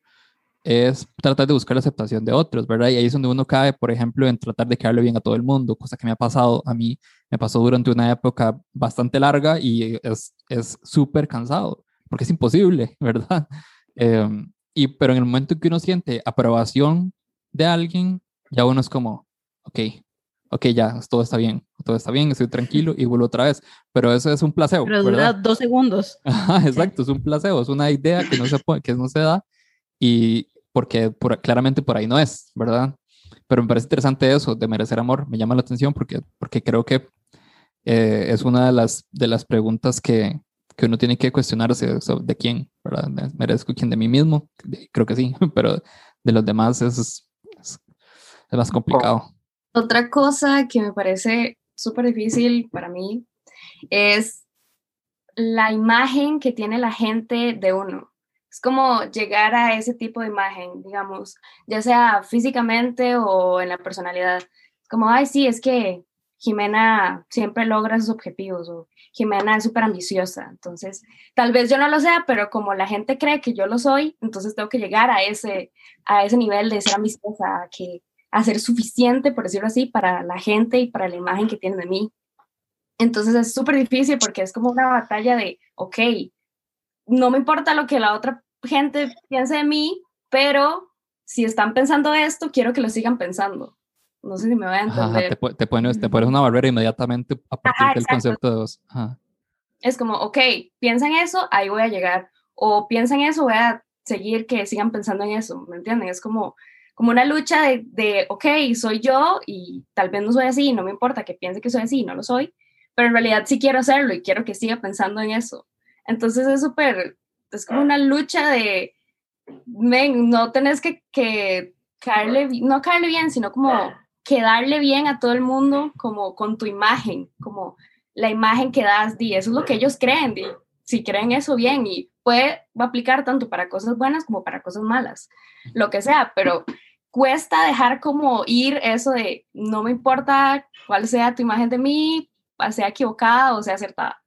es tratar de buscar la aceptación de otros, ¿verdad? Y ahí es donde uno cae, por ejemplo, en tratar de quedarle bien a todo el mundo, cosa que me ha pasado a mí, me pasó durante una época bastante larga y es súper cansado, porque es imposible, ¿verdad? Eh, y, pero en el momento que uno siente aprobación de alguien, ya uno es como, ok, ok, ya, todo está bien, todo está bien, estoy tranquilo y vuelvo otra vez. Pero eso es un placebo.
Pero dura
¿verdad?
dos segundos.
Ajá, exacto, es un placebo, es una idea que no se, puede- que no se da y porque por- claramente por ahí no es, ¿verdad? Pero me parece interesante eso de merecer amor, me llama la atención porque, porque creo que eh, es una de las, de las preguntas que, que uno tiene que cuestionarse sea, de quién, ¿verdad? ¿Me- ¿Merezco quién de mí mismo? Creo que sí, pero de los demás es, es, es más complicado.
Otra cosa que me parece súper difícil para mí es la imagen que tiene la gente de uno. Es como llegar a ese tipo de imagen, digamos, ya sea físicamente o en la personalidad. Como, ay, sí, es que Jimena siempre logra sus objetivos o Jimena es súper ambiciosa. Entonces, tal vez yo no lo sea, pero como la gente cree que yo lo soy, entonces tengo que llegar a ese, a ese nivel de ser ambiciosa, que a ser suficiente, por decirlo así, para la gente y para la imagen que tienen de mí. Entonces es súper difícil porque es como una batalla de, ok, no me importa lo que la otra gente piense de mí, pero si están pensando esto, quiero que lo sigan pensando. No sé si me voy a
Ajá,
entender.
te, po- te pones, te pones una barrera inmediatamente a partir
Ajá,
del
exacto.
concepto de vos. Ajá.
Es como, ok, piensan eso, ahí voy a llegar. O piensan eso, voy a seguir que sigan pensando en eso. ¿Me entienden? Es como, como una lucha de, de, ok, soy yo y tal vez no soy así, no me importa que piense que soy así, no lo soy, pero en realidad sí quiero hacerlo y quiero que siga pensando en eso. Entonces es súper, es como una lucha de, men, no tenés que, que caerle, no caerle bien, sino como quedarle bien a todo el mundo, como con tu imagen, como la imagen que das, di, eso es lo que ellos creen, di, si creen eso bien y puede va a aplicar tanto para cosas buenas como para cosas malas, lo que sea, pero cuesta dejar como ir eso de no me importa cuál sea tu imagen de mí, sea equivocada o sea acertada.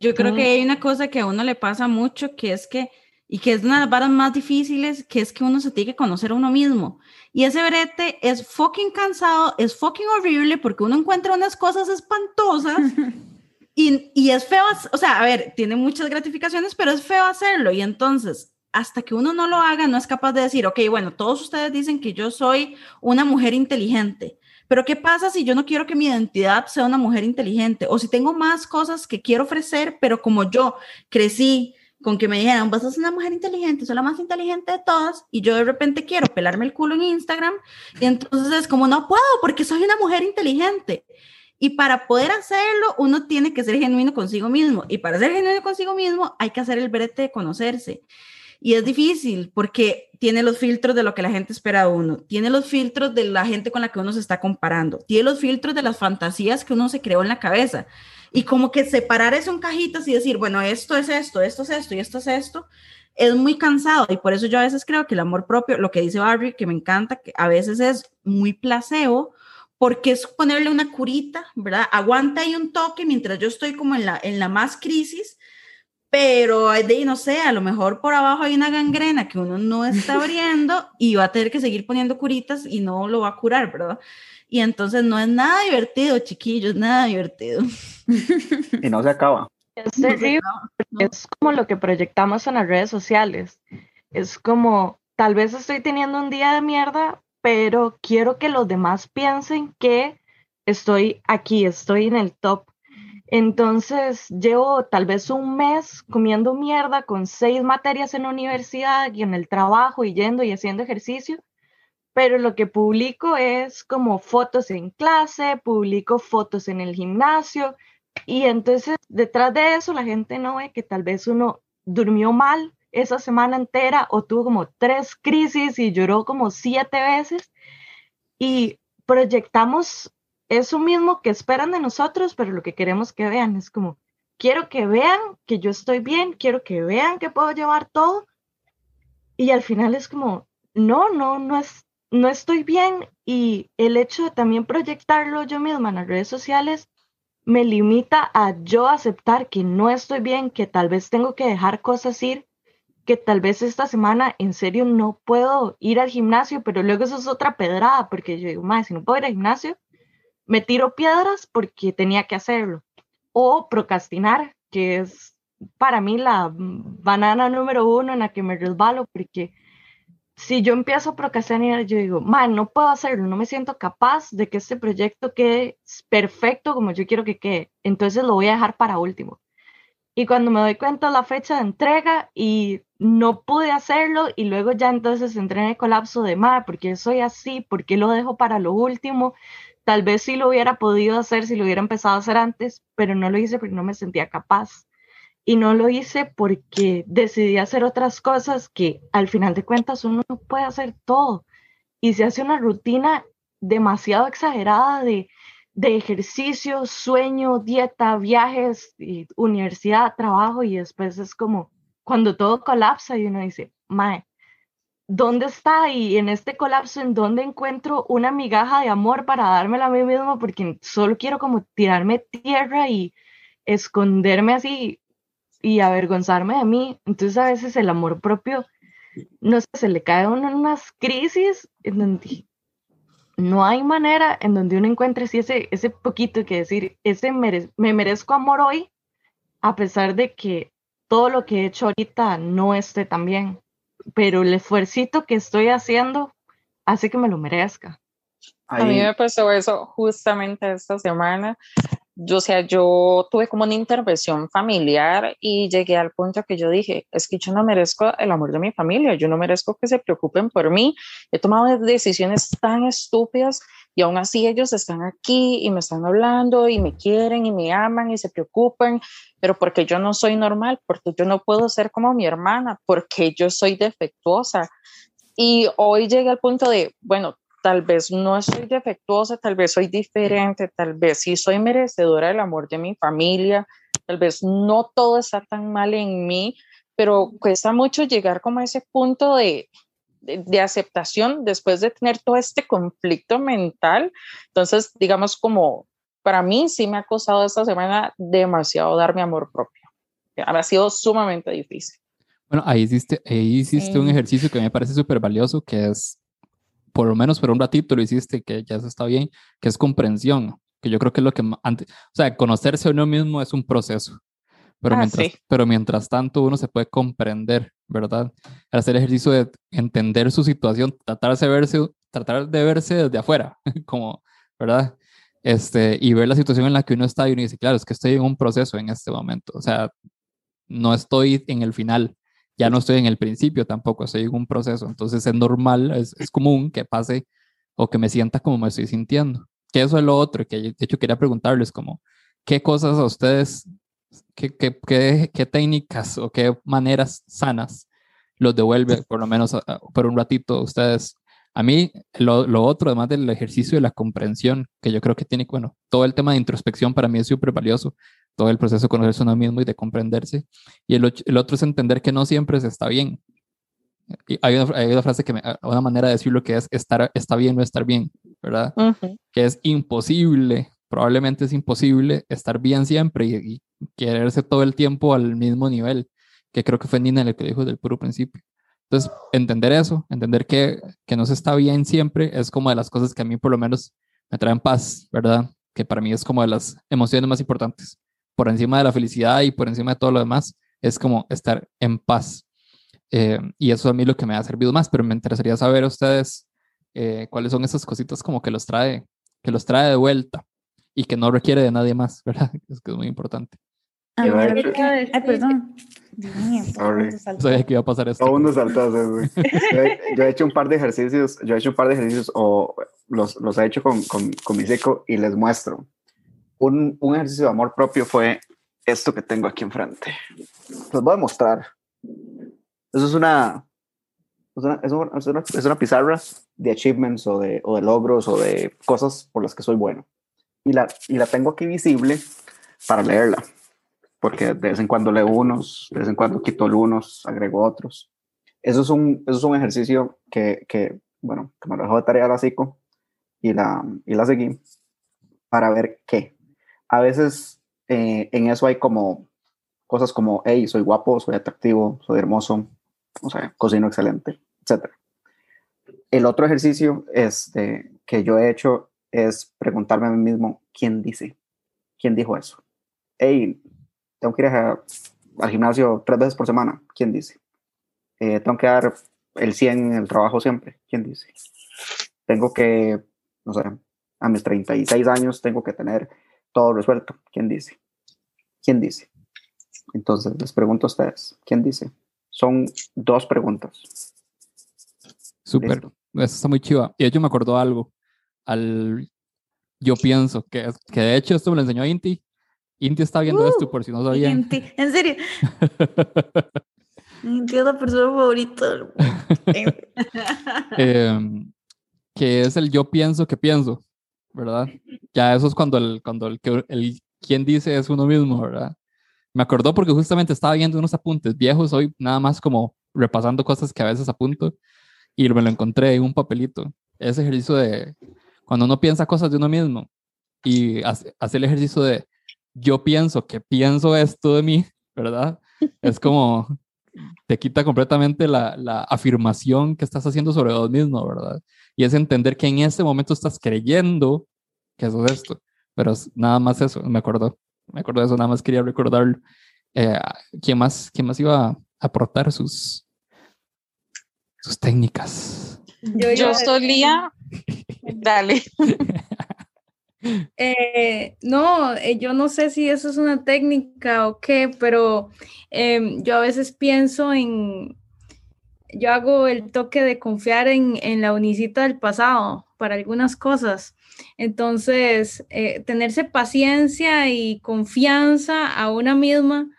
Yo creo
Mm.
que hay una cosa que a uno le pasa mucho, que es que, y que es una de las varas más difíciles, que es que uno se tiene que conocer a uno mismo. Y ese brete es fucking cansado, es fucking horrible, porque uno encuentra unas cosas espantosas y, y es feo, o sea, a ver, tiene muchas gratificaciones, pero es feo hacerlo. Y entonces, hasta que uno no lo haga, no es capaz de decir, ok, bueno, todos ustedes dicen que yo soy una mujer inteligente. Pero ¿qué pasa si yo no quiero que mi identidad sea una mujer inteligente? O si tengo más cosas que quiero ofrecer, pero como yo crecí con que me dijeran, a ser una mujer inteligente, soy la más inteligente de todas, y yo de repente quiero pelarme el culo en Instagram, y entonces es como, no puedo porque soy una mujer inteligente. Y para poder hacerlo, uno tiene que ser genuino consigo mismo. Y para ser genuino consigo mismo, hay que hacer el brete de conocerse. Y es difícil porque tiene los filtros de lo que la gente espera de uno, tiene los filtros de la gente con la que uno se está comparando, tiene los filtros de las fantasías que uno se creó en la cabeza. Y como que separar eso en cajitas y decir, bueno, esto es esto, esto es esto y esto es esto, es muy cansado. Y por eso yo a veces creo que el amor propio, lo que dice Barbie, que me encanta, que a veces es muy placebo, porque es ponerle una curita, ¿verdad? Aguanta ahí un toque mientras yo estoy como en la, en la más crisis, pero hay de, no sé, a lo mejor por abajo hay una gangrena que uno no está abriendo y va a tener que seguir poniendo curitas y no lo va a curar, ¿verdad? Y entonces no es nada divertido, chiquillos, nada divertido.
Y no se acaba.
Es terrible, es como lo que proyectamos en las redes sociales. Es como, tal vez estoy teniendo un día de mierda, pero quiero que los demás piensen que estoy aquí, estoy en el top. Entonces, llevo tal vez un mes comiendo mierda con seis materias en la universidad y en el trabajo y yendo y haciendo ejercicio, pero lo que publico es como fotos en clase, publico fotos en el gimnasio y entonces detrás de eso la gente no ve que tal vez uno durmió mal esa semana entera o tuvo como tres crisis y lloró como siete veces. Y proyectamos eso mismo que esperan de nosotros, pero lo que queremos que vean es como, quiero que vean que yo estoy bien, quiero que vean que puedo llevar todo. Y al final es como, no, no, no es, no estoy bien. Y el hecho de también proyectarlo yo misma en las redes sociales me limita a yo aceptar que no estoy bien, que tal vez tengo que dejar cosas ir, que tal vez esta semana en serio no puedo ir al gimnasio, pero luego eso es otra pedrada, porque yo digo, más si no puedo ir al gimnasio, me tiro piedras porque tenía que hacerlo. O procrastinar, que es para mí la banana número uno en la que me resbalo, porque si yo empiezo a procrastinar, yo digo, man, no puedo hacerlo, no me siento capaz de que este proyecto quede perfecto como yo quiero que quede, entonces lo voy a dejar para último. Y cuando me doy cuenta la fecha de entrega y no pude hacerlo y luego ya entonces entré en el colapso de, madre, ¿por qué soy así? ¿Por qué lo dejo para lo último? Tal vez sí lo hubiera podido hacer si lo hubiera empezado a hacer antes, pero no lo hice porque no me sentía capaz. Y no lo hice porque decidí hacer otras cosas que al final de cuentas uno no puede hacer todo. Y se hace una rutina demasiado exagerada de de ejercicio, sueño, dieta, viajes, universidad, trabajo y después es como cuando todo colapsa y uno dice, mae, ¿dónde está? Y en este colapso, ¿en dónde encuentro una migaja de amor para dármela a mí mismo? Porque solo quiero como tirarme tierra y esconderme así y avergonzarme de mí. Entonces a veces el amor propio, no sé, se le cae a uno en unas crisis en donde no hay manera en donde uno encuentre ese, ese poquito que decir, ese me merezco amor hoy, a pesar de que todo lo que he hecho ahorita no esté tan bien, pero el esfuerzo que estoy haciendo hace que me lo merezca.
A mí me pasó eso justamente esta semana yo, o sea, yo tuve como una intervención familiar y llegué al punto que yo dije, es que yo no merezco el amor de mi familia, yo no merezco que se preocupen por mí. He tomado decisiones tan estúpidas y aún así ellos están aquí y me están hablando y me quieren y me aman y se preocupan, pero porque yo no soy normal, porque yo no puedo ser como mi hermana, porque yo soy defectuosa. Y hoy llegué al punto de, bueno, tal vez no soy defectuosa, tal vez soy diferente, tal vez sí soy merecedora del amor de mi familia, tal vez no todo está tan mal en mí, pero cuesta mucho llegar como a ese punto de, de, aceptación después de tener todo este conflicto mental. Entonces, digamos como para mí sí me ha costado esta semana demasiado dar mi amor propio. Ha sido sumamente difícil.
Bueno, ahí hiciste, ahí hiciste un ejercicio que me parece súper valioso, que es por lo menos por un ratito lo hiciste, que ya se está bien, que es comprensión, que yo creo que es lo que antes, o sea, conocerse a uno mismo es un proceso, pero,
Ah,
mientras,
sí.
pero mientras tanto uno se puede comprender, ¿verdad? Hacer el ejercicio de entender su situación, tratar de verse, tratar de verse desde afuera, como, ¿verdad? Este, y ver la situación en la que uno está y uno dice, claro, es que estoy en un proceso en este momento, o sea, no estoy en el final, ya no estoy en el principio tampoco, estoy en un proceso. Entonces es normal, es, común que pase o que me sienta como me estoy sintiendo. Que eso es lo otro, que de hecho quería preguntarles como, ¿qué cosas a ustedes, qué, qué, qué, técnicas o qué maneras sanas los devuelve, por lo menos a- a- por un ratito, ustedes? A mí, lo, lo otro, además del ejercicio de la comprensión, que yo creo que tiene, bueno, todo el tema de introspección para mí es súper valioso, todo el proceso de conocerse uno mismo y de comprenderse. Y el, otro es entender que no siempre se está bien. Y hay, una, hay una frase que me, una manera de decirlo que es estar, está bien no estar bien, ¿verdad? Que es imposible, probablemente es imposible estar bien siempre y, y quererse todo el tiempo al mismo nivel, que creo que fue Nina el que dijo desde el puro principio. Entonces, entender eso, entender que, que no se está bien siempre, es como de las cosas que a mí por lo menos me traen paz, ¿verdad? Que para mí es como de las emociones más importantes. Por encima de la felicidad y por encima de todo lo demás, es como estar en paz. Eh, y eso a mí lo que me ha servido más, pero me interesaría saber a ustedes eh, cuáles son esas cositas como que los trae, que los trae de vuelta y que no requiere de nadie más, ¿verdad? Es que es muy importante.
Ay, perdón.
Sorry.
Sabía que iba a pasar esto.
Todo mundo saltó. sí, güey. Yo, he, yo he hecho un par de ejercicios, yo he hecho un par de ejercicios o los, los he hecho con, con, con mi psico y les muestro. Un, un ejercicio de amor propio fue esto que tengo aquí enfrente. Los voy a mostrar. Eso es una, es una, es una, es una, pizarra de achievements o de, o de logros o de cosas por las que soy bueno. Y la, y la tengo aquí visible para leerla porque de vez en cuando leo unos, de vez en cuando quito unos, agrego otros. Eso es un, eso es un ejercicio que, que, bueno, que me lo dejó de tarea la psico y la, y la seguí para ver qué. A veces eh, en eso hay como cosas como, hey, soy guapo, soy atractivo, soy hermoso, o sea, cocino excelente, etc. El otro ejercicio este, que yo he hecho es preguntarme a mí mismo, ¿quién dice? ¿Quién dijo eso? Hey, tengo que ir a- al gimnasio tres veces por semana. ¿Quién dice? Eh, tengo que dar el 100 en el trabajo siempre. ¿Quién dice? Tengo que, no sé, a mis 36 años tengo que tener todo resuelto. ¿Quién dice? ¿Quién dice? Entonces les pregunto a ustedes, ¿quién dice? Son dos preguntas.
Súper. Eso está muy chiva. Y de hecho me acordó algo. Al, yo pienso que, que de hecho esto me lo enseñó Inti. Inti está viendo esto por si no sabían.
Inti, en serio. Inti es la persona favorita.
Em, que es el yo pienso que pienso, ¿verdad? Ya eso es cuando el, cuando el, el quien dice es uno mismo, ¿verdad? Me acordó porque justamente estaba viendo unos apuntes viejos hoy, nada más como repasando cosas que a veces apunto y me lo encontré en un papelito. Ese ejercicio de cuando uno piensa cosas de uno mismo y hace, hace el ejercicio de yo pienso que pienso esto de mí, ¿verdad? Es como te quita completamente la, la, afirmación que estás haciendo sobre vos mismo, ¿verdad? Y es entender que en este momento estás creyendo que eso es esto, pero es nada más eso, me acuerdo, me acuerdo de eso, nada más quería recordar eh, quién, más, quién más iba a aportar sus, sus técnicas.
Yo, yo solía, dale.
Eh, no, eh, yo no sé si eso es una técnica o qué, pero em, yo a veces pienso en, yo hago el toque de confiar en, en la unicita del pasado para algunas cosas. Entonces, eh, tenerse paciencia y confianza a una misma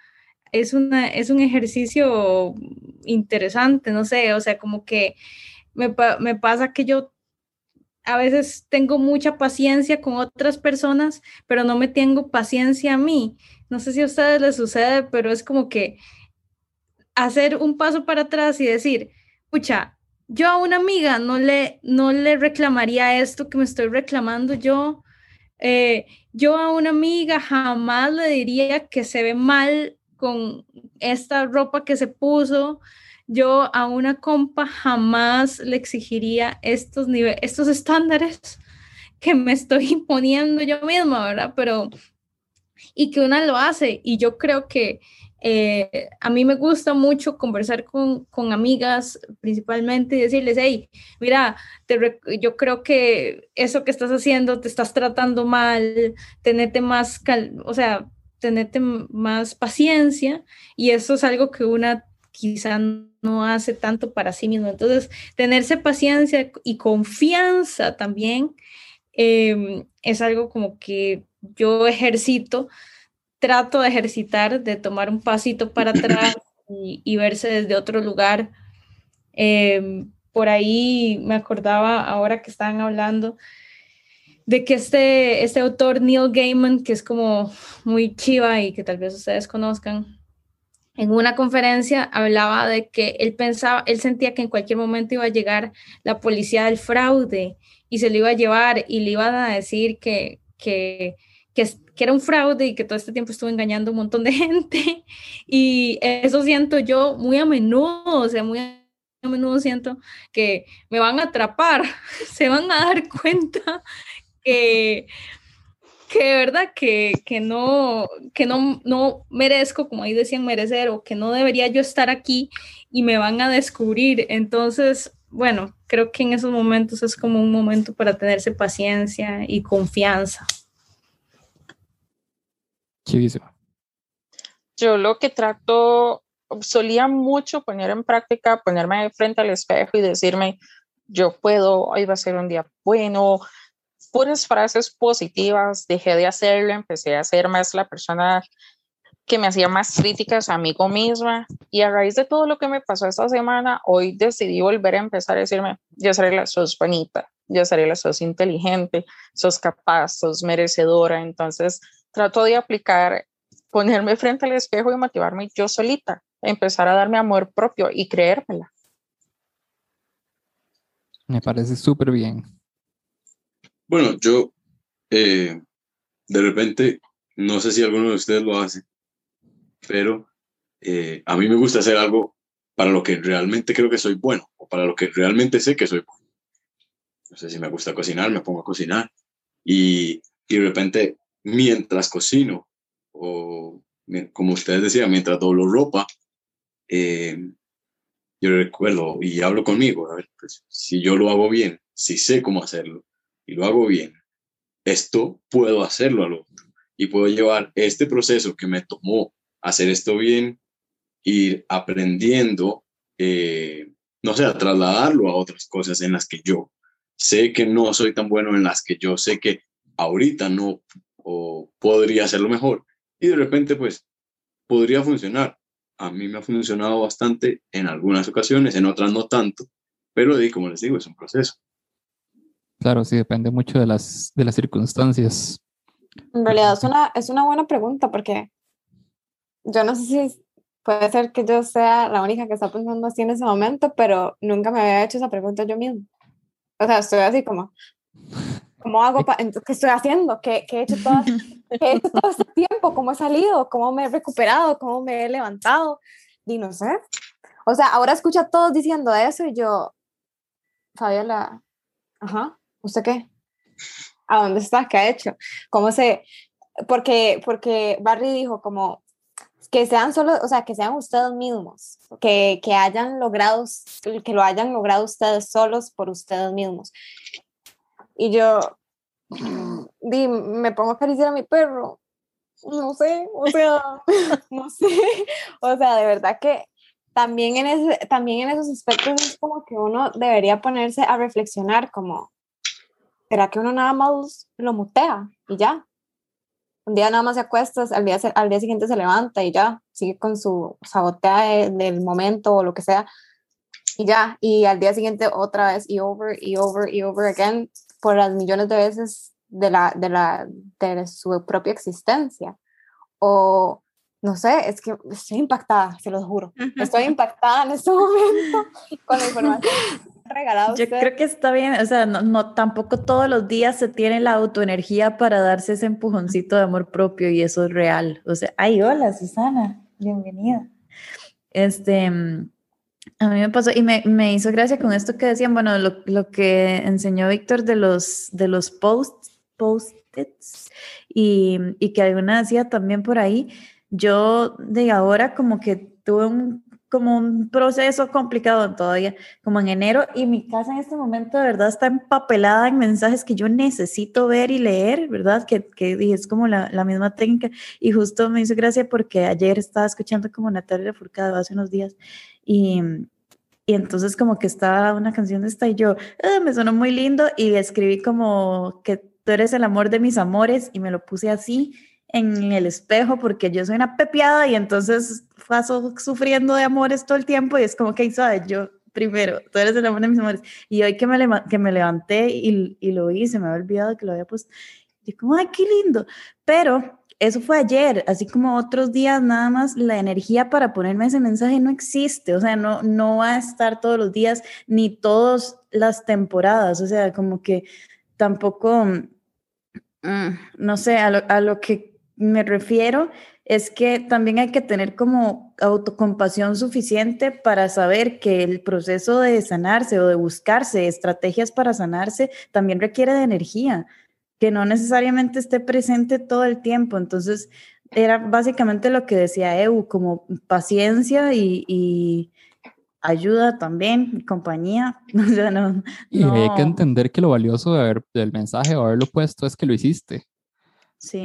es, una, es un ejercicio interesante, no sé, o sea, como que me, me pasa que yo a veces tengo mucha paciencia con otras personas, pero no me tengo paciencia a mí. No sé si a ustedes les sucede, pero es como que hacer un paso para atrás y decir, pucha, yo a una amiga no le, no le reclamaría esto que me estoy reclamando yo. Eh, yo a una amiga jamás le diría que se ve mal con esta ropa que se puso yo a una compa jamás le exigiría estos niveles, estos estándares que me estoy imponiendo yo misma, ¿verdad? Pero, y que una lo hace, y yo creo que eh, a mí me gusta mucho conversar con, con, amigas principalmente y decirles, hey, mira, yo creo que eso que estás haciendo te estás tratando mal, tenete más, o sea, tenete más paciencia y eso es algo que una quizá no hace tanto para sí mismo. Entonces, tenerse paciencia y confianza también em, es algo como que yo ejercito, trato de ejercitar, de tomar un pasito para atrás y, verse desde otro lugar. Em, por ahí me acordaba ahora que estaban hablando de que este, este autor Neil Gaiman, que es como muy chiva y que tal vez ustedes conozcan, en una conferencia hablaba de que él pensaba, él sentía que en cualquier momento iba a llegar la policía del fraude y se lo iba a llevar y le iban a decir que, que, que, era un fraude y que todo este tiempo estuvo engañando a un montón de gente. Y eso siento yo muy a menudo, o sea, muy a menudo siento que me van a atrapar, se van a dar cuenta que que de verdad que, que, no, que no, no merezco, como ahí decían, merecer, o que no debería yo estar aquí y me van a descubrir. Entonces, bueno, creo que en esos momentos es como un momento para tenerse paciencia y confianza.
Chivísimo.
Yo lo que trato, solía mucho poner en práctica, ponerme frente al espejo y decirme, yo puedo, hoy va a ser un día bueno, puras frases positivas, dejé de hacerlo, empecé a ser más la persona que me hacía más críticas a mí misma y a raíz de todo lo que me pasó esta semana, hoy decidí volver a empezar a decirme, seré la sos bonita, seré la sos inteligente, sos capaz, sos merecedora, entonces trato de aplicar, ponerme frente al espejo y motivarme yo solita, empezar a darme amor propio y creérmela.
Me parece súper bien.
Bueno, yo eh, de repente, no sé si alguno de ustedes lo hace, pero eh, a mí me gusta hacer algo para lo que realmente creo que soy bueno o para lo que realmente sé que soy bueno. No sé si me gusta cocinar, me pongo a cocinar y, y de repente mientras cocino o como ustedes decían, mientras doblo ropa, eh, yo recuerdo y hablo conmigo, a ver, pues, si yo lo hago bien, si sé cómo hacerlo y lo hago bien, esto puedo hacerlo al otro y puedo llevar este proceso que me tomó hacer esto bien, ir aprendiendo, eh, no sé, a trasladarlo a otras cosas en las que yo sé que no soy tan bueno, en las que yo sé que ahorita no o podría hacerlo mejor y de repente pues podría funcionar. A mí me ha funcionado bastante en algunas ocasiones, en otras no tanto, pero como les digo, es un proceso.
Claro, sí, depende mucho de las, de las circunstancias.
En realidad es una, es una buena pregunta porque yo no sé si puede ser que yo sea la única que está pensando así en ese momento, pero nunca me había hecho esa pregunta yo mismo. O sea, estoy así como, ¿cómo hago? ¿Qué estoy haciendo? ¿Qué, qué he hecho todo, qué he hecho todo este tiempo? ¿Cómo he salido? ¿Cómo me he recuperado? ¿Cómo me he levantado? Y no sé. O sea, ahora escucho a todos diciendo eso y yo, Fabiola, ajá, ¿usted qué? ¿A dónde está? ¿Qué ha hecho? ¿Cómo se...? Porque, porque Barry dijo como, que sean solo, o sea, que sean ustedes mismos, que, que hayan logrado, que lo hayan logrado ustedes solos por ustedes mismos. Y yo di, me pongo a acariciar a mi perro, no sé, o sea, no sé, o sea, de verdad que también en, ese, también en esos aspectos es como que uno debería ponerse a reflexionar como, ¿será que uno nada más lo mutea y ya? un día nada más se acuesta, al día, al día siguiente se levanta y ya, sigue con su sabotea del momento o lo que sea, y ya, y al día siguiente otra vez y over y over y over again por las millones de veces de, la, de, la, de su propia existencia. O no sé, es que estoy impactada, se los juro. Estoy impactada en este momento con la información regalada.
Yo creo que está bien, o sea, no, no, tampoco todos los días se tiene la autoenergía para darse ese empujoncito de amor propio y eso es real. O sea, ay, hola Susana, bienvenida. Este, mm, a mí me pasó y me, me hizo gracia con esto que decían, bueno, lo, lo que enseñó Víctor de los, de los posts, post-its y, y que alguna decía también por ahí yo de ahora como que tuve un, como un proceso complicado todavía, como en enero, y mi casa en este momento de verdad está empapelada en mensajes que yo necesito ver y leer, ¿verdad? Que, que es como la, la, misma técnica, y justo me hizo gracia porque ayer estaba escuchando como Natalia Furcado hace unos días, y, y entonces como que estaba una canción de esta y yo, ah, me sonó muy lindo, y escribí como que tú eres el amor de mis amores, y me lo puse así, en el espejo porque yo soy una pepiada y entonces paso sufriendo de amores todo el tiempo y es como que, ¿sabes? Yo primero, tú eres el amor de mis amores. Y hoy que me, que me levanté y, y lo vi, se me había olvidado que lo había puesto. Y como, ay, qué lindo. Pero eso fue ayer, así como otros días nada más, la energía para ponerme ese mensaje no existe, o sea, no, no va a estar todos los días ni todas las temporadas, o sea, como que tampoco, mm, no sé, a lo, a lo que me refiero es que también hay que tener como autocompasión suficiente para saber que el proceso de sanarse o de buscarse estrategias para sanarse también requiere de energía, que no necesariamente esté presente todo el tiempo. Entonces, era básicamente lo que decía Eu, como paciencia y, ayuda también, compañía.
Y hay que entender que lo valioso de haber, del mensaje o haberlo puesto es que lo hiciste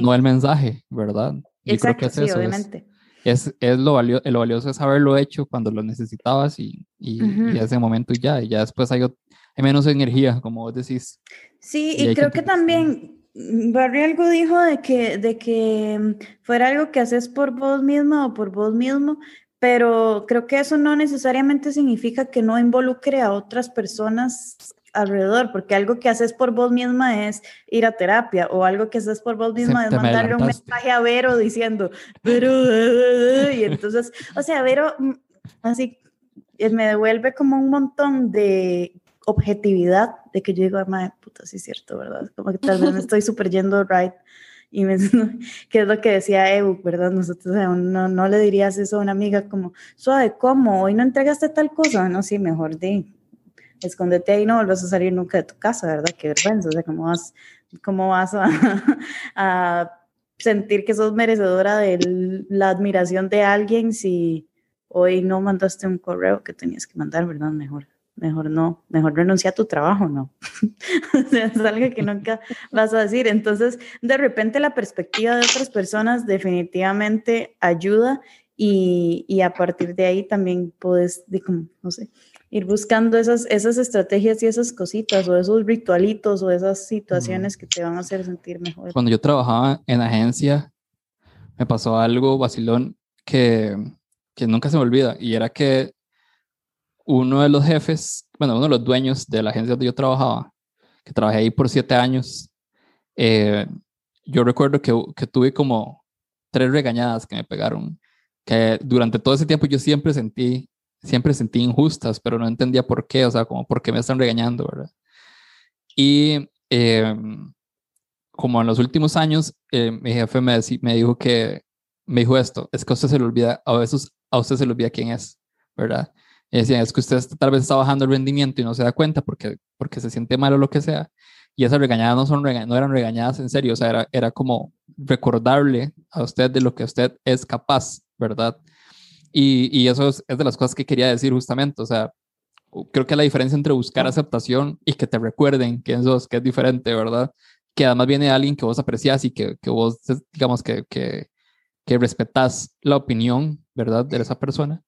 no el mensaje, ¿verdad?
Exacto, sí, obviamente.
Es, es, lo, valioso, lo valioso es haberlo hecho cuando lo necesitabas y, y, ese momento ya, y ya después hay, hay, menos energía, como vos decís.
Sí, y, creo que, también Barry algo dijo de que, de que mm, fuera algo que haces por vos misma o por vos mismo, pero creo que eso no necesariamente significa que no involucre a otras personas alrededor, porque algo que haces por vos misma es ir a terapia, o algo que haces por vos misma es mandarle un mensaje a Vero diciendo, Vero, y entonces, o sea, Vero, mm, así, eh, me devuelve como un montón de objetividad de que yo digo, madre puta, sí es cierto, ¿verdad? Como que tal vez me estoy super yendo right. Y me, que es lo que decía Evo, ¿verdad? Nosotros no, no le dirías eso a una amiga como, suave, ¿cómo? Hoy no entregaste tal cosa. No, sí, mejor de escóndete ahí, no vuelvas a salir nunca de tu casa, ¿verdad? Qué vergüenza, o sea, ¿cómo vas, cómo vas a, sentir que sos merecedora de la admiración de alguien si, hoy no mandaste un correo que tenías que mandar, ¿verdad? Mejor, mejor no, mejor renuncia a tu trabajo, ¿no? o sea, es algo que nunca vas a decir. Entonces, de repente la perspectiva de otras personas definitivamente ayuda y, y a partir de ahí también puedes, de no sé, ir buscando esas, esas estrategias y esas cositas o esos ritualitos o esas situaciones que te van a hacer sentir mejor.
Cuando yo trabajaba en agencia, me pasó algo vacilón que, que nunca se me olvida y era que uno de los jefes, bueno, uno de los dueños de la agencia donde yo trabajaba, que trabajé ahí por siete años, eh, yo recuerdo que, que tuve como tres regañadas que me pegaron, que durante todo ese tiempo yo siempre sentí siempre sentí injustas, pero no entendía por qué, o sea, como por qué me están regañando, ¿verdad? Y em, como en los últimos años, eh, mi jefe me, me dijo que, me dijo esto, es que a usted se le olvida, a veces a usted se le olvida quién es, ¿verdad? Y decía, es que usted tal vez está bajando el rendimiento y no se da cuenta porque, porque se siente mal o lo que sea. Y esas regañadas no, son no eran regañadas en serio, o sea, era, era como recordarle a usted de lo que usted es capaz, ¿verdad? Y, y eso es, es, de las cosas que quería decir justamente, o sea, creo que la diferencia entre buscar aceptación y que te recuerden quién sos, que es diferente, ¿verdad? Que además viene alguien que vos aprecias y que, que vos, digamos, que, que, que respetas la opinión, ¿verdad? De esa persona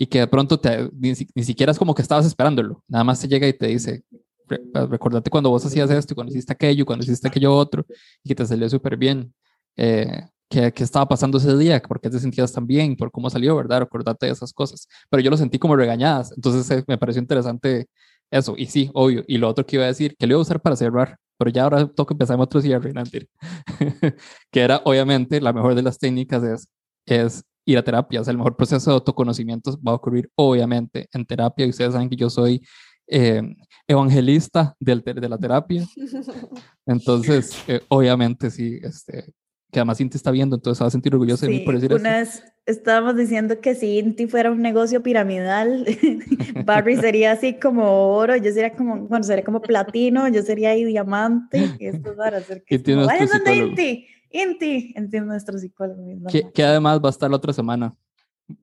y que de pronto te, ni, ni, siquiera es como que estabas esperándolo, nada más te llega y te dice, recordate cuando vos hacías esto, cuando hiciste aquello, cuando hiciste aquello otro, y que te salió súper bien. Eh, qué, qué estaba pasando ese día, por qué te sentías tan bien, por cómo salió, ¿verdad? Acordate de esas cosas. Pero yo lo sentí como regañadas, entonces eh, me pareció interesante eso. Y sí, obvio. Y lo otro que iba a decir, que lo iba a usar para cerrar, pero ya ahora toca empezar en otro cierre, que era, obviamente, la mejor de las técnicas es, es ir a terapia. O sea, el mejor proceso de autoconocimiento va a ocurrir, obviamente, en terapia. Y ustedes saben que yo soy eh, evangelista del, de la terapia. Entonces, eh, obviamente, sí, este, que además Inti está viendo, entonces se va a sentir orgulloso de mí por decir
una vez estábamos diciendo que si Inti fuera un negocio piramidal, Barry sería así como oro, yo sería como, bueno, sería como platino, yo sería ahí diamante, y esto para hacer que... Vaya donde Inti, Inti, Inti nuestro psicólogo.
Que, que, además va a estar la otra semana.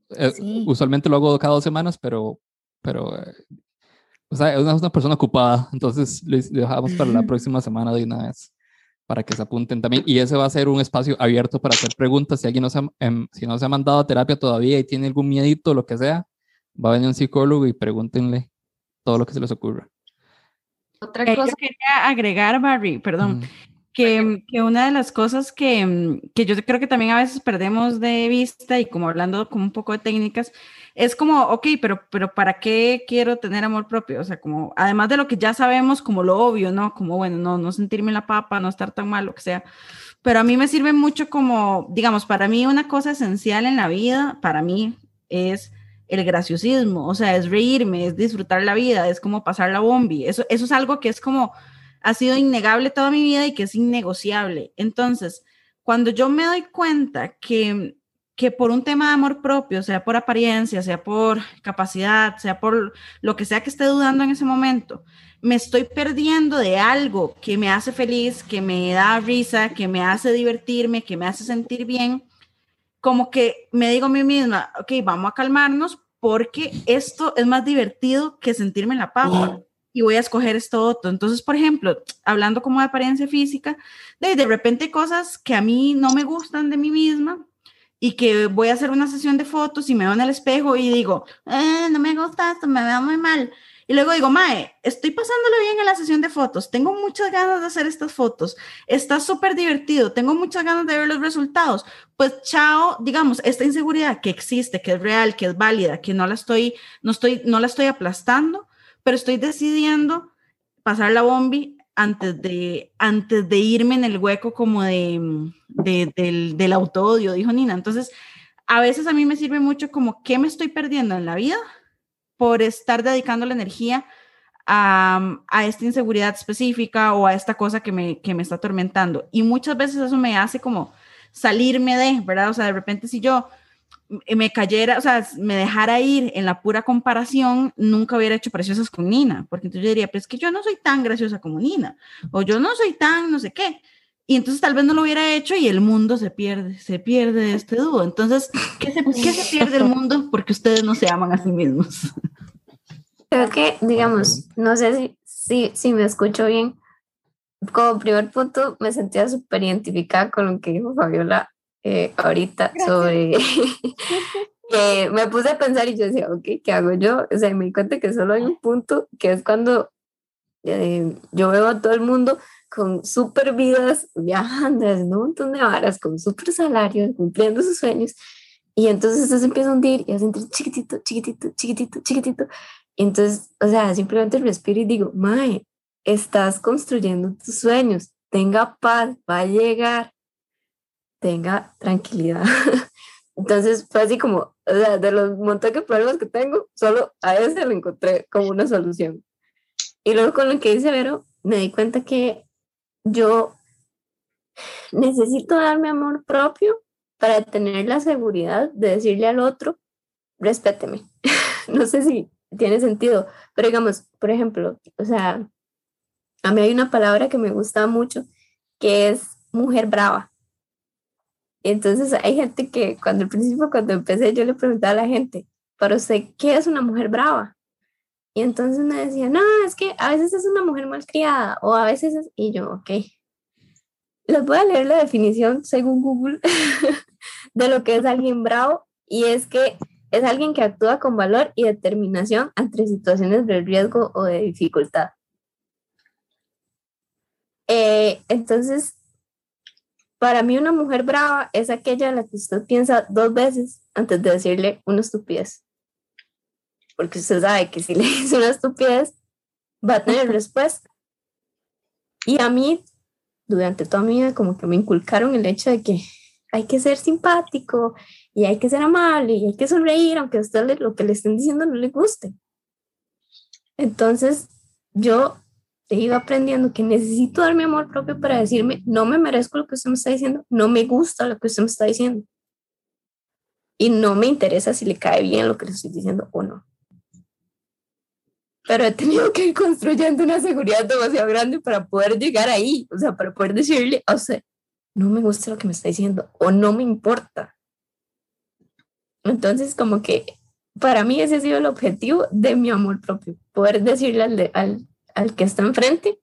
Eh, sí. Usualmente lo hago cada dos semanas, pero, pero eh, o sea, es una, persona ocupada, entonces lo dejamos para la próxima semana de una vez para que se apunten también. Y ese va a ser un espacio abierto para hacer preguntas. Si alguien no se ha, eh, si no se ha mandado a terapia todavía y tiene algún miedito, lo que sea, va a venir un psicólogo y pregúntenle todo lo que se les ocurra.
Otra cosa que quería agregar, Barry, perdón, mm. que, que, una de las cosas que, que yo creo que también a veces perdemos de vista y como hablando como un poco de técnicas, es como, ok, pero, pero ¿para qué quiero tener amor propio? O sea, como, además de lo que ya sabemos, como lo obvio, ¿no? Como, bueno, no, no sentirme la papa, no estar tan mal, lo que sea. Pero a mí me sirve mucho como, digamos, para mí una cosa esencial en la vida, para mí, es el graciosismo, o sea, es reírme, es disfrutar la vida, es como pasar la bombi. Eso, eso es algo que es como, ha sido innegable toda mi vida y que es innegociable. Entonces, cuando yo me doy cuenta que que por un tema de amor propio, sea por apariencia, sea por capacidad, sea por lo que sea que esté dudando en ese momento, me estoy perdiendo de algo que me hace feliz, que me da risa, que me hace divertirme, que me hace sentir bien, como que me digo a mí misma, ok, vamos a calmarnos porque esto es más divertido que sentirme en la papa. Y voy a escoger esto otro. Entonces, por ejemplo, hablando como de apariencia física, de, de repente cosas que a mí no me gustan de mí misma, y que voy a hacer una sesión de fotos y me veo en el espejo y digo, eh, no me gusta esto, me veo muy mal. Y luego digo, Mae, estoy pasándolo bien en la sesión de fotos, tengo muchas ganas de hacer estas fotos, está súper divertido, tengo muchas ganas de ver los resultados. Pues chao, digamos, esta inseguridad que existe, que es real, que es válida, que no la estoy, no estoy, no la estoy aplastando, pero estoy decidiendo pasar la bombi antes de, antes de irme en el hueco como de, de del, del autoodio, dijo Nina. Entonces, a veces a mí me sirve mucho como qué me estoy perdiendo en la vida por estar dedicando la energía a, a, esta inseguridad específica o a esta cosa que me, que me está atormentando. Y muchas veces eso me hace como salirme de, ¿verdad? O sea, de repente si yo me cayera, o sea, me dejara ir en la pura comparación, nunca hubiera hecho preciosas con Nina, porque entonces yo diría, pues que yo no soy tan graciosa como Nina, o yo no soy tan no sé qué. y entonces tal vez no lo hubiera hecho y el mundo se pierde, se pierde este dúo. Entonces, ¿qué se, qué se pierde el mundo? Porque ustedes no se aman a sí mismos.
Creo que, digamos, no sé si, si, si me escucho bien. Como primer punto, me sentía súper identificada con lo que dijo Fabiola eh, ahorita sobre que me puse a pensar y yo decía, ok, ¿qué hago yo? O sea, me di cuenta que solo hay un punto, que es cuando eh, yo veo a todo el mundo con súper vidas, viajando, haciendo un montón de varas, con súper salarios, cumpliendo sus sueños. Y entonces eso se empieza a hundir y a sentir chiquitito, chiquitito, chiquitito, chiquitito. Y entonces, o sea, simplemente respiro y digo, Mae, estás construyendo tus sueños, tenga paz, va a llegar, tenga tranquilidad. Entonces fue así como, de los montones de problemas que tengo, solo a ese lo encontré como una solución. Y luego con lo que dice Vero, me di cuenta que yo necesito darme amor propio para tener la seguridad de decirle al otro, respéteme. no sé si tiene sentido, pero digamos, por ejemplo, o sea, a mí hay una palabra que me gusta mucho que es mujer brava. Entonces hay gente que cuando al principio, cuando empecé, yo le preguntaba a la gente, para usted, ¿qué es una mujer brava? Y entonces me decía, no, es que a veces es una mujer malcriada o a veces es... Y yo, ok. Les voy a leer la definición según Google de lo que es alguien bravo y es que es alguien que actúa con valor y determinación ante situaciones de riesgo o de dificultad. Eh, entonces, para mí una mujer brava es aquella en la que usted piensa dos veces antes de decirle una estupidez porque usted sabe que si le dice una estupidez, va a tener respuesta. Y a mí, durante toda mi vida, como que me inculcaron el hecho de que hay que ser simpático y hay que ser amable y hay que sonreír, aunque a usted lo que le estén diciendo no le guste. Entonces, yo he ido aprendiendo que necesito dar mi amor propio para decirme, no me merezco lo que usted me está diciendo, no me gusta lo que usted me está diciendo. Y no me interesa si le cae bien lo que le estoy diciendo o no pero he tenido que ir construyendo una seguridad demasiado grande para poder llegar ahí, o sea, para poder decirle, o sea, no me gusta lo que me está diciendo o no me importa. Entonces, como que para mí ese ha sido el objetivo de mi amor propio, poder decirle al, al, al que está enfrente,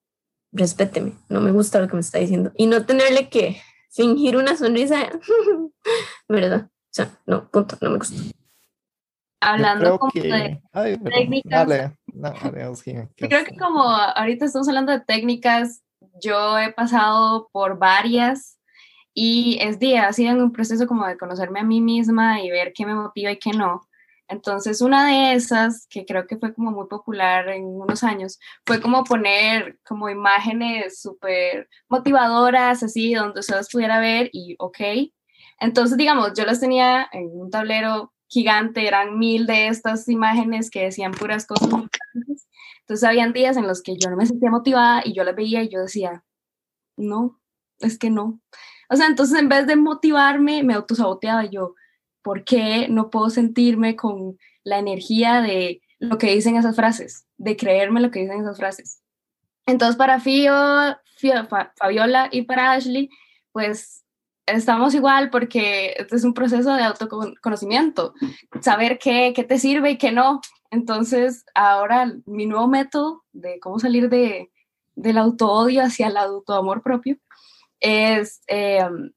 respéteme, no me gusta lo que me está diciendo y no tenerle que fingir una sonrisa, ¿verdad? O sea, no, punto, no me gusta
hablando como de técnicas. creo que como ahorita estamos hablando de técnicas, yo he pasado por varias y es día, ha sido en un proceso como de conocerme a mí misma y ver qué me motiva y qué no. Entonces, una de esas, que creo que fue como muy popular en unos años, fue como poner como imágenes súper motivadoras, así, donde ustedes pudiera ver y, ok. Entonces, digamos, yo las tenía en un tablero gigante, eran mil de estas imágenes que decían puras cosas. Entonces habían días en los que yo no me sentía motivada y yo las veía y yo decía, no, es que no. O sea, entonces en vez de motivarme, me autosaboteaba yo, ¿por qué no puedo sentirme con la energía de lo que dicen esas frases, de creerme lo que dicen esas frases? Entonces para Fio, Fabiola y para Ashley, pues estamos igual porque este es un proceso de autoconocimiento, saber qué, qué te sirve y qué no. Entonces, ahora mi nuevo método de cómo salir de, del auto-odio hacia el auto-amor propio es, em,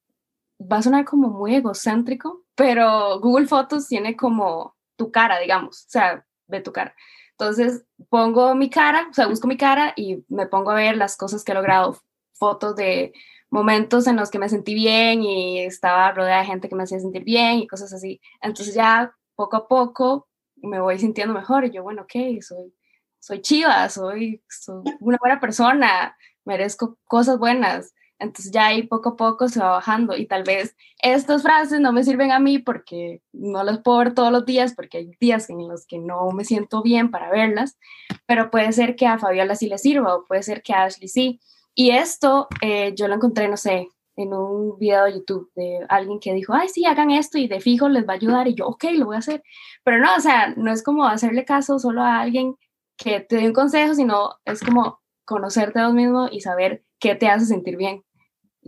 va a sonar como muy egocéntrico, pero Google Fotos tiene como tu cara, digamos, o sea, ve tu cara. Entonces, pongo mi cara, o sea, busco mi cara y me pongo a ver las cosas que he logrado, fotos de momentos en los que me sentí bien y estaba rodeada de gente que me hacía sentir bien y cosas así. Entonces ya poco a poco me voy sintiendo mejor y yo, bueno, ok, soy, soy chiva, soy, soy una buena persona, merezco cosas buenas. Entonces ya ahí poco a poco se va bajando y tal vez estas frases no me sirven a mí porque no las puedo ver todos los días porque hay días en los que no me siento bien para verlas, pero puede ser que a Fabiola sí le sirva o puede ser que a Ashley sí. Y esto eh, yo lo encontré, no sé, en un video de YouTube de alguien que dijo, ay, sí, hagan esto y de fijo les va a ayudar. Y yo, ok, lo voy a hacer. Pero no, o sea, no es como hacerle caso solo a alguien que te dé un consejo, sino es como conocerte a vos mismo y saber qué te hace sentir bien.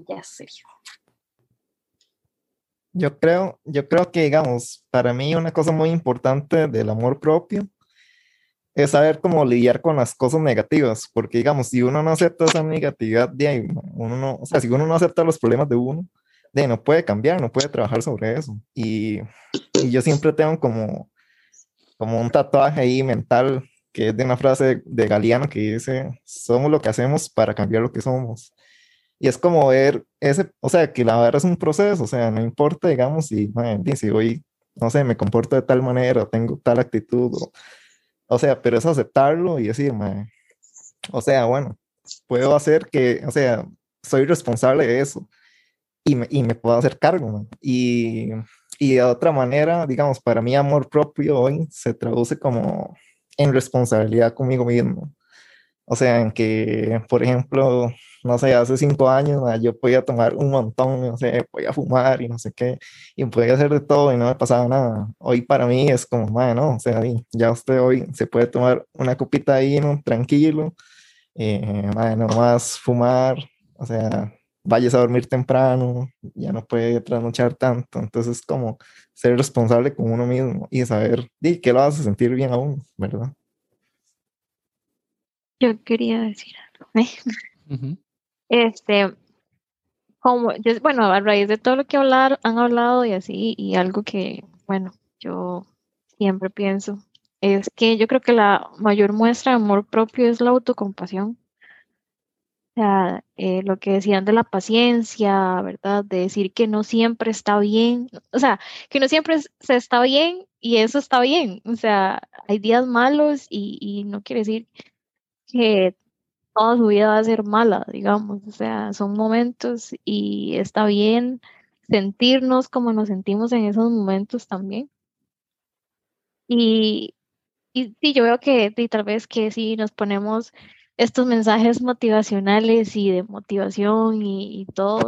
Ya.
Yo creo, yo creo que, digamos, para mí una cosa muy importante del amor propio es saber cómo lidiar con las cosas negativas, porque, digamos, si uno no acepta esa negatividad, de ahí, uno no, o sea, si uno no acepta los problemas de uno, de ahí no puede cambiar, no puede trabajar sobre eso. Y, y yo siempre tengo como, como un tatuaje ahí mental que es de una frase de Galeano que dice, somos lo que hacemos para cambiar lo que somos. Y es como ver ese, o sea, que la verdad es un proceso, o sea, no importa, digamos, si, man, si hoy, no sé, me comporto de tal manera, tengo tal actitud, o, o sea, pero es aceptarlo y decir, man, o sea, bueno, puedo hacer que, o sea, soy responsable de eso y me, y me puedo hacer cargo, man. Y, y de otra manera, digamos, para mí amor propio hoy se traduce como en responsabilidad conmigo mismo. O sea, en que, por ejemplo, no sé, hace cinco años yo podía tomar un montón, no sé, podía fumar y no sé qué, y podía hacer de todo y no me pasaba nada. Hoy para mí es como, bueno, o sea, ya usted hoy se puede tomar una copita ahí, ¿no? tranquilo, eh, no más fumar, o sea, vayas a dormir temprano, ya no puede trasnochar tanto. Entonces, como ser responsable con uno mismo y saber y que lo hace sentir bien aún, ¿verdad?
Yo quería decir algo. Este, como, bueno, a raíz de todo lo que hablar, han hablado y así, y algo que, bueno, yo siempre pienso, es que yo creo que la mayor muestra de amor propio es la autocompasión. O sea, eh, lo que decían de la paciencia, ¿verdad? De decir que no siempre está bien, o sea, que no siempre se está bien y eso está bien. O sea, hay días malos y, y no quiere decir que toda su vida va a ser mala, digamos, o sea, son momentos y está bien sentirnos como nos sentimos en esos momentos también. Y, y sí, yo veo que tal vez que si nos ponemos estos mensajes motivacionales y de motivación y, todo,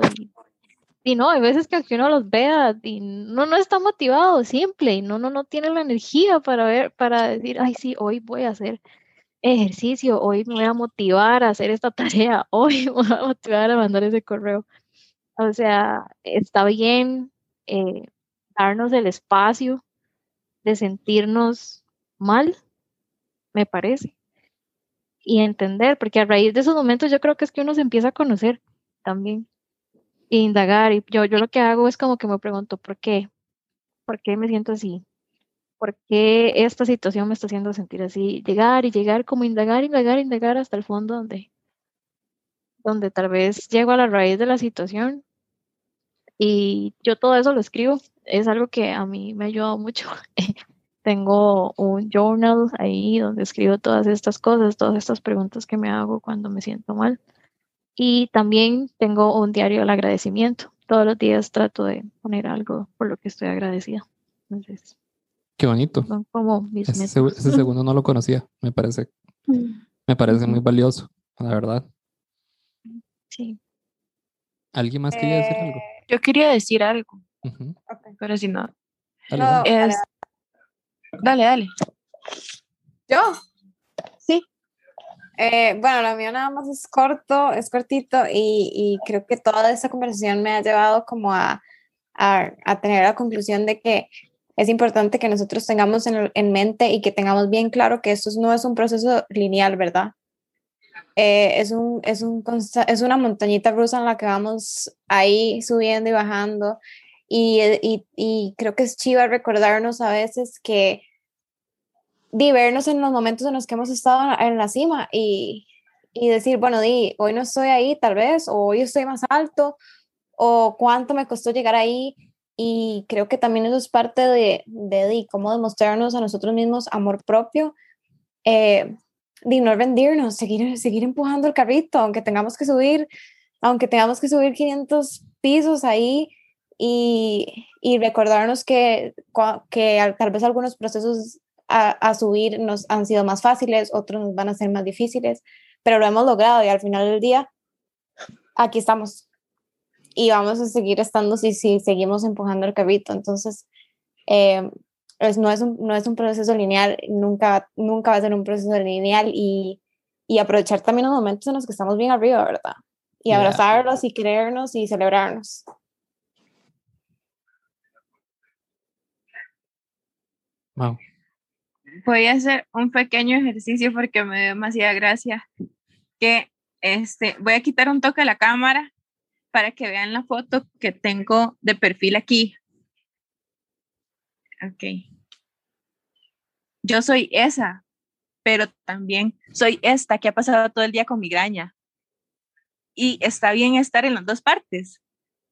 y, no, hay veces que uno los vea y no, no está motivado, simple, y no, no, no tiene la energía para ver, para decir, ay, sí, hoy voy a hacer ejercicio, hoy me voy a motivar a hacer esta tarea, hoy me voy a motivar a mandar ese correo. O sea, está bien eh, darnos el espacio de sentirnos mal, me parece, y entender, porque a raíz de esos momentos yo creo que es que uno se empieza a conocer también, e indagar, y yo, yo lo que hago es como que me pregunto, ¿por qué? ¿Por qué me siento así? Por qué esta situación me está haciendo sentir así, llegar y llegar, como indagar, indagar, indagar hasta el fondo donde, donde tal vez llego a la raíz de la situación y yo todo eso lo escribo, es algo que a mí me ha ayudado mucho. Tengo un journal ahí donde escribo todas estas cosas, todas estas preguntas que me hago cuando me siento mal. Y también tengo un diario del agradecimiento. Todos los días trato de poner algo por lo que estoy agradecida. Entonces,
Qué bonito.
como
ese, ese, segundo no lo conocía, me parece. Me parece muy valioso, la verdad.
Sí.
¿Alguien más quería decir algo?
Eh, yo quería decir algo, pero si no.
Dale,
dale. dale,
¿Yo? Sí. Eh, bueno, lo mío nada más es corto, es cortito y, y creo que toda esta conversación me ha llevado como a, a, a tener la conclusión de que es importante que nosotros tengamos en, mente y que tengamos bien claro que esto no es un proceso lineal, ¿verdad? Eh, es, un, es, un, es una montañita rusa en la que vamos ahí subiendo y bajando. Y, y, y creo que es chiva recordarnos a veces que divernos en los momentos en los que hemos estado en la cima y, y decir, bueno, di, hoy no estoy ahí tal vez, o hoy estoy más alto, o cuánto me costó llegar ahí y creo que también eso es parte de, de, cómo demostrarnos a nosotros mismos amor propio, eh, de no rendirnos, seguir, seguir empujando el carrito, aunque tengamos que subir, aunque tengamos que subir 500 pisos ahí y, y recordarnos que, que tal vez algunos procesos a, a, subir nos han sido más fáciles, otros nos van a ser más difíciles, pero lo hemos logrado y al final del día, aquí estamos y vamos a seguir estando si, si seguimos empujando el carrito. Entonces, eh, no, es un, no es un proceso lineal, nunca, nunca va a ser un proceso lineal y, y aprovechar también los momentos en los que estamos bien arriba, ¿verdad? y
Yeah.
abrazarlos y querernos y celebrarnos.
Wow.
Voy a hacer un pequeño ejercicio porque me dio demasiada gracia. Que este, voy a quitar un toque a la cámara para que vean la foto que tengo de perfil aquí. Ok. Yo soy esa, pero también soy esta que ha pasado todo el día con migraña. Y está bien estar en las dos partes.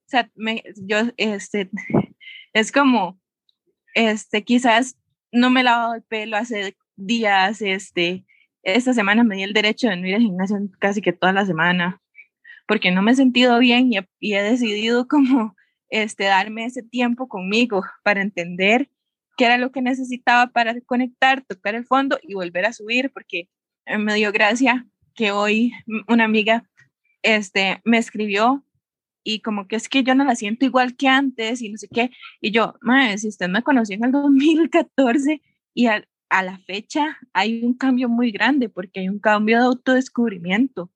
O sea, me, yo, este, es como, este, quizás no me he lavado el pelo hace días, este, esta semana me di el derecho de no ir al gimnasio casi que toda la semana, porque no me he sentido bien y he, decidido como, este, darme ese tiempo conmigo para entender qué era lo que necesitaba para conectar, tocar el fondo y volver a subir, porque eh, me dio gracia que hoy una amiga este, me escribió y como que es que yo no la siento igual que antes y no sé qué. Y yo, madre, si usted me conoció en el 2014 y a, a la fecha hay un cambio muy grande porque hay un cambio de autodescubrimiento.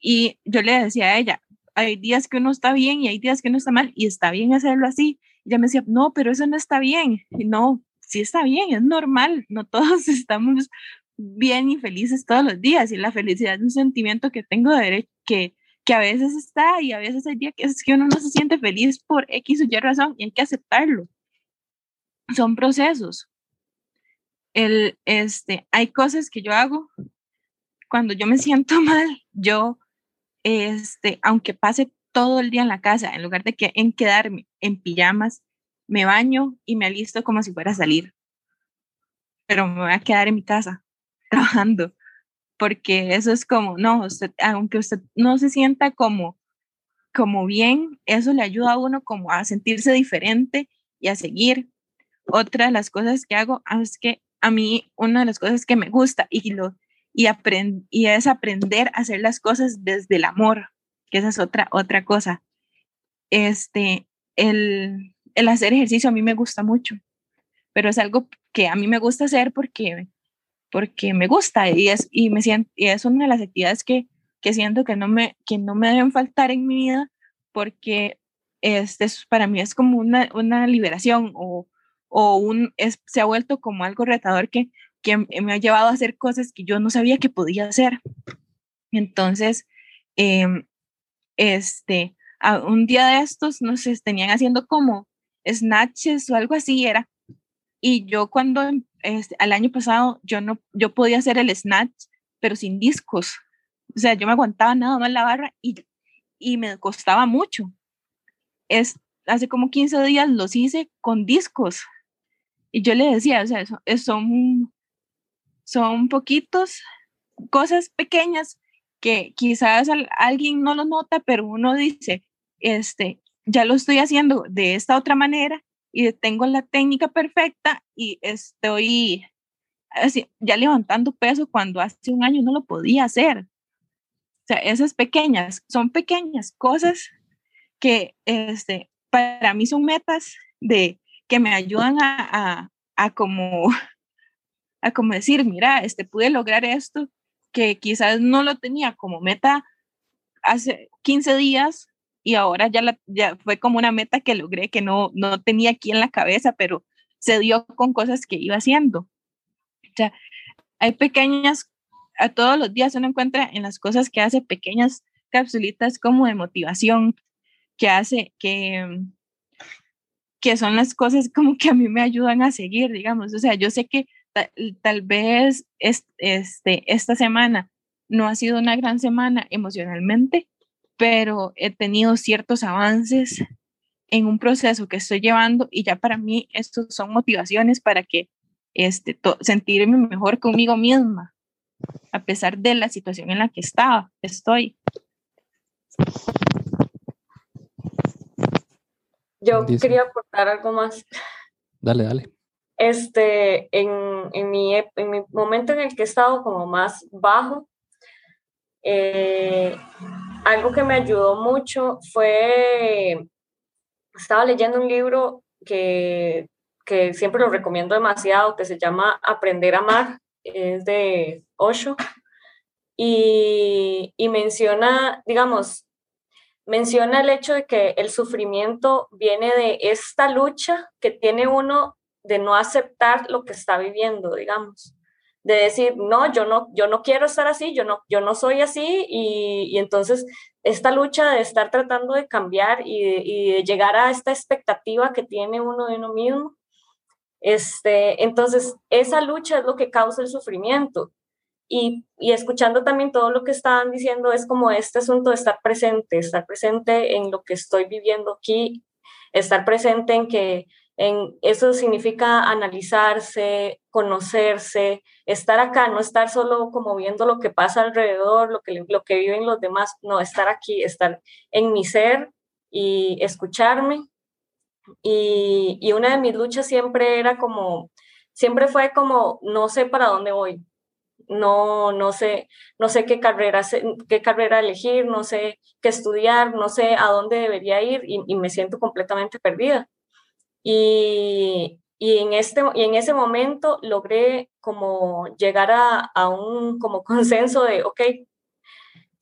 Y yo le decía a ella, hay días que uno está bien y hay días que uno está mal y está bien hacerlo así. Y ella me decía, no, pero eso no está bien. Y no, sí está bien, es normal, no todos estamos bien y felices todos los días y la felicidad es un sentimiento que tengo de derecho, que, que a veces está y a veces hay días que es que uno no se siente feliz por X o Y razón y hay que aceptarlo. Son procesos. El, este, hay cosas que yo hago cuando yo me siento mal, yo, este, aunque pase todo el día en la casa, en lugar de que en quedarme en pijamas, me baño y me alisto como si fuera a salir. Pero me voy a quedar en mi casa trabajando, porque eso es como, no, aunque usted no se sienta como, como bien, eso le ayuda a uno como a sentirse diferente y a seguir. Otra de las cosas que hago es que a mí una de las cosas que me gusta y lo y y es aprender a hacer las cosas desde el amor, que esa es otra otra cosa. Este el el hacer ejercicio a mí me gusta mucho, pero es algo que a mí me gusta hacer porque porque me gusta y es y me siento y es una de las actividades que que siento que no me que no me deben faltar en mi vida porque este es- para mí es como una, una liberación o, o un es, se ha vuelto como algo retador que que me ha llevado a hacer cosas que yo no sabía que podía hacer. Entonces, em, este, a- un día de estos, no sé, tenían haciendo como snatches o algo así era. Y yo cuando, este, al año pasado, yo no, yo podía hacer el snatch, pero sin discos. O sea, yo me aguantaba nada más la barra y, y me costaba mucho. Es, hace como 15 días los hice con discos. Y yo le decía, o sea, son, son poquitos, cosas pequeñas que quizás al- alguien no lo nota, pero uno dice, este, ya lo estoy haciendo de esta otra manera y tengo la técnica perfecta y estoy así, ya levantando peso cuando hace un año no lo podía hacer. O sea, esas pequeñas, son pequeñas cosas que este, para mí son metas de que me ayudan a, a como a como decir, mira, este pude lograr esto que quizás no lo tenía como meta hace 15 días y ahora ya, la, ya fue como una meta que logré que no, no tenía aquí en la cabeza, pero se dio con cosas que iba haciendo. O sea, hay pequeñas, a todos los días uno encuentra en las cosas que hace pequeñas capsulitas como de motivación, que hace, que, que son las cosas como que a mí me ayudan a seguir, digamos. O sea, yo sé que tal, tal vez es, este, esta semana no ha sido una gran semana emocionalmente, pero he tenido ciertos avances en un proceso que estoy llevando y ya para mí estos son motivaciones para que este, to- sentirme mejor conmigo misma, a pesar de la situación en la que estaba, estoy.
Yo
Dice.
quería aportar algo más.
Dale, dale.
Este, en, en, mi, en momento en el que he estado como más bajo, eh, algo que me ayudó mucho fue, estaba leyendo un libro que, que siempre lo recomiendo demasiado, que se llama Aprender a Amar, es de Osho, y, y menciona, digamos, menciona el hecho de que el sufrimiento viene de esta lucha que tiene uno de no aceptar lo que está viviendo, digamos de decir, no, yo no, yo no quiero estar así, yo no, yo no soy así, y, entonces esta lucha de estar tratando de cambiar y de, llegar a esta expectativa que tiene uno de uno mismo, este, entonces esa lucha es lo que causa el sufrimiento. Y, y escuchando también todo lo que estaban diciendo, es como este asunto de estar presente, estar presente en lo que estoy viviendo aquí, estar presente en que en, eso significa analizarse, conocerse, estar acá, no estar solo como viendo lo que pasa alrededor, lo que, lo que viven los demás, no, estar aquí, estar en mi ser y escucharme. Y, y una de mis luchas siempre era como, siempre fue como, no sé para dónde voy, no, no sé, no sé qué carrera, qué carrera elegir, no sé qué estudiar, no sé a dónde debería ir y, y me siento completamente perdida. Y, y, en, este, y en ese momento logré como llegar a, a, un como consenso de, ok,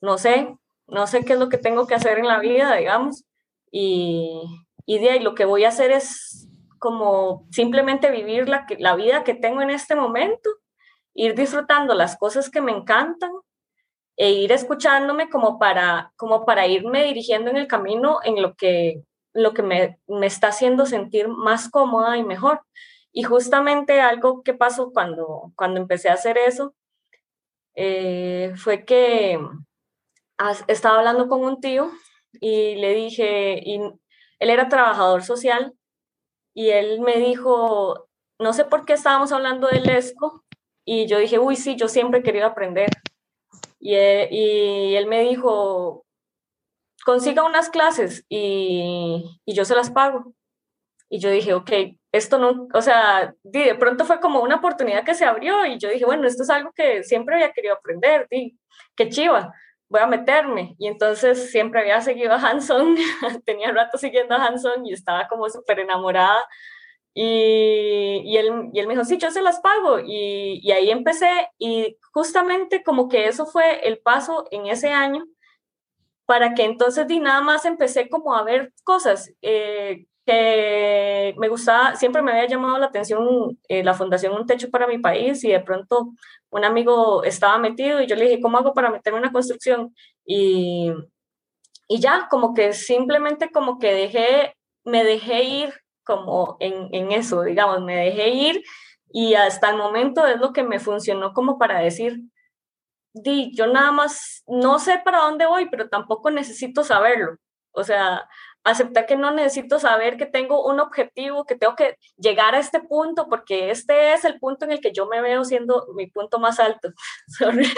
no sé, no sé qué es lo que tengo que hacer en la vida, digamos, y, y de ahí lo que voy a hacer es como simplemente vivir la, la vida que tengo en este momento, ir disfrutando las cosas que me encantan e ir escuchándome como para, como para irme dirigiendo en el camino en lo que lo que me, me, está haciendo sentir más cómoda y mejor. Y justamente algo que pasó cuando, cuando empecé a hacer eso eh, fue que estaba hablando con un tío y le dije, y él era trabajador social y él me dijo, no sé por qué estábamos hablando del ESCO y yo dije, uy, sí, yo siempre he querido aprender. Y, y él me dijo, consiga unas clases y, y, yo se las pago. Y yo dije, ok, esto no, o sea, de pronto fue como una oportunidad que se abrió y yo dije, bueno, esto es algo que siempre había querido aprender, di, qué chiva, voy a meterme. Y entonces siempre había seguido a Hanson, tenía rato siguiendo a Hanson y estaba como súper enamorada. Y, y, él, y él me dijo, sí, yo se las pago. Y, y ahí empecé y justamente como que eso fue el paso en ese año para que entonces di nada más empecé como a ver cosas eh, que me gustaba, siempre me había llamado la atención eh, la Fundación Un Techo para mi país y de pronto un amigo estaba metido y yo le dije, ¿cómo hago para meterme en una construcción? Y, y ya, como que simplemente como que dejé, me dejé ir como en, en eso, digamos, me dejé ir y hasta el momento es lo que me funcionó como para decir, di, yo nada más no sé para dónde voy, pero tampoco necesito saberlo. O sea, aceptar que no necesito saber que tengo un objetivo, que tengo que llegar a este punto, porque este es el punto en el que yo me veo siendo mi punto más alto. Sorry.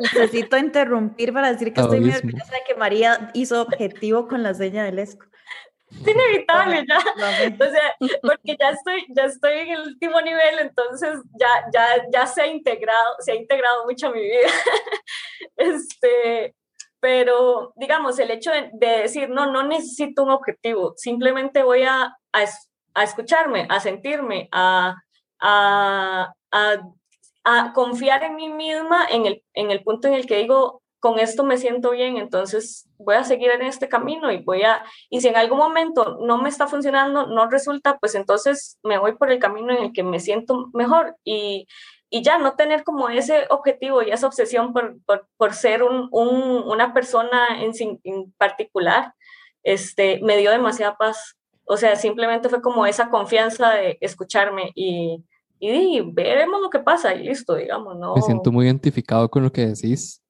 Necesito interrumpir para decir que estoy muy orgullosa de que María hizo objetivo con la seña del ESCO
es inevitable ya, o sea, porque ya estoy, ya estoy en el último nivel, entonces ya, ya, ya se ha integrado, se ha integrado mucho a mi vida. Este, pero digamos, el hecho de, de, decir, no, no necesito un objetivo, simplemente voy a, a, a escucharme, a sentirme, a, a, a, a, confiar en mí misma en el, en el punto en el que digo, con esto me siento bien, entonces voy a seguir en este camino y voy a, y si en algún momento no me está funcionando, no resulta, pues entonces me voy por el camino en el que me siento mejor y, y ya no tener como ese objetivo y esa obsesión por, por, ser un, un, una persona en, en particular, este, me dio demasiada paz. O sea, simplemente fue como esa confianza de escucharme y, y, veremos lo que pasa y listo, digamos, ¿no?
Me siento muy identificado con lo que decís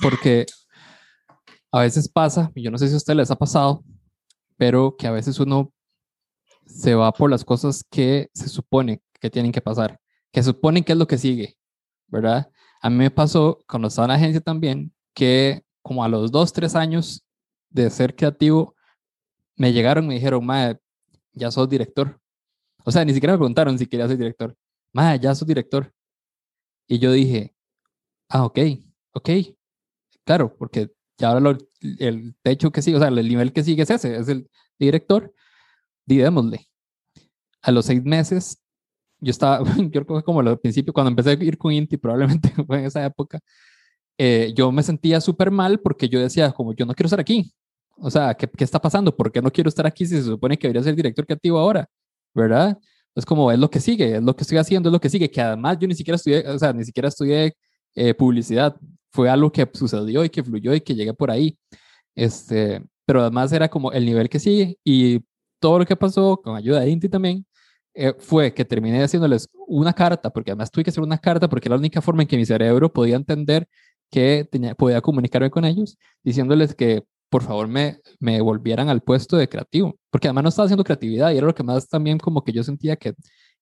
porque a veces pasa, y yo no sé si a ustedes les ha pasado, pero que a veces uno se va por las cosas que se supone que tienen que pasar, que suponen que es lo que sigue, ¿verdad? A mí me pasó cuando estaba en la agencia también, que como a los dos, tres años de ser creativo, me llegaron y me dijeron, madre, ya sos director. O sea, ni siquiera me preguntaron si quería ser director. Madre, ya sos director. Y yo dije, ah, ok, ok, Claro, porque ya ahora lo, el techo que sigue, o sea, el nivel que sigue es ese, es el director, digámosle. A los seis meses yo estaba, yo creo que como al principio, cuando empecé a ir con Inti, probablemente fue en esa época, eh, yo me sentía súper mal porque yo decía, como yo no quiero estar aquí. O sea, ¿qué, ¿qué, está pasando? ¿Por qué no quiero estar aquí si se supone que debería ser director creativo ahora? ¿Verdad? Es como, es lo que sigue, es lo que estoy haciendo, es lo que sigue, que además yo ni siquiera estudié, o sea, ni siquiera estudié eh, publicidad. Fue algo que sucedió y que fluyó y que llegué por ahí. Este, pero además era como el nivel que sigue y todo lo que pasó con ayuda de Inti también eh, fue que terminé haciéndoles una carta, porque además tuve que hacer una carta porque era la única forma en que mi cerebro podía entender que tenía, podía comunicarme con ellos, diciéndoles que por favor me, me volvieran al puesto de creativo, porque además no estaba haciendo creatividad y era lo que más también como que yo sentía que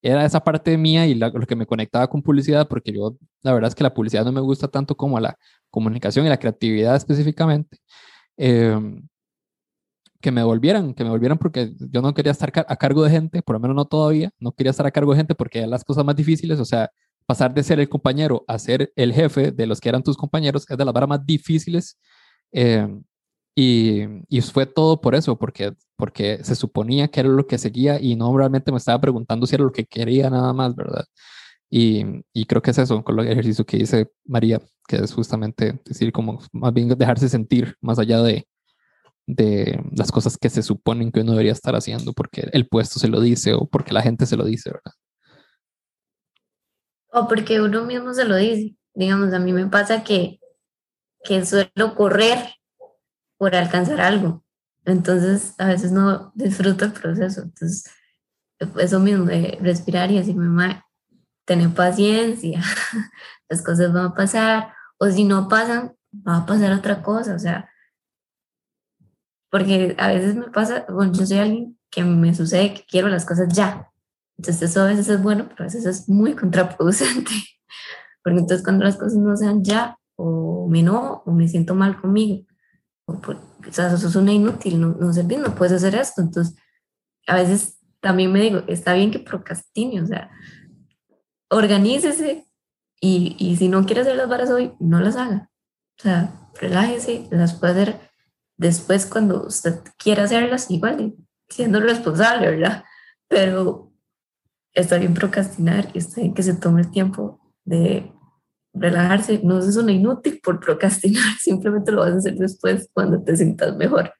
era esa parte mía y lo que me conectaba con publicidad, porque yo la verdad es que la publicidad no me gusta tanto como la comunicación y la creatividad específicamente. Eh, que me volvieran, que me volvieran porque yo no quería estar a cargo de gente, por lo menos no todavía, no quería estar a cargo de gente porque eran las cosas más difíciles, o sea, pasar de ser el compañero a ser el jefe de los que eran tus compañeros es de las barras más difíciles eh, y, y, fue todo por eso, porque, porque se suponía que era lo que seguía y no realmente me estaba preguntando si era lo que quería nada más, ¿verdad? Y, y creo que es eso, con el ejercicio que dice María, que es justamente decir, como más bien dejarse sentir más allá de, de las cosas que se suponen que uno debería estar haciendo porque el puesto se lo dice o porque la gente se lo dice, ¿verdad?
O porque uno mismo se lo dice. Digamos, a mí me pasa que, que suelo correr por alcanzar algo. Entonces, a veces no disfruto el proceso. Entonces, eso mismo de respirar y decirme, mamá, tener paciencia, las cosas van a pasar, o si no pasan, va a pasar otra cosa. O sea, porque a veces me pasa, bueno, yo soy alguien que me sucede que quiero las cosas ya. Entonces eso a veces es bueno, pero a veces es muy contraproducente. Porque entonces cuando las cosas no sean ya, o me no, o me siento mal conmigo, por, o sea, eso es una inútil, no, no bien, no puedes hacer esto. Entonces, a veces también me digo, está bien que procrastine, o sea, organícese y, y si no quiere hacer las varas hoy, no las haga. O sea, relájese, las puede hacer después cuando usted quiera hacerlas, igual siendo responsable, ¿verdad? Pero está bien procrastinar y está bien que se tome el tiempo de relajarse. No es una inútil por procrastinar, simplemente lo vas a hacer después cuando te sientas mejor.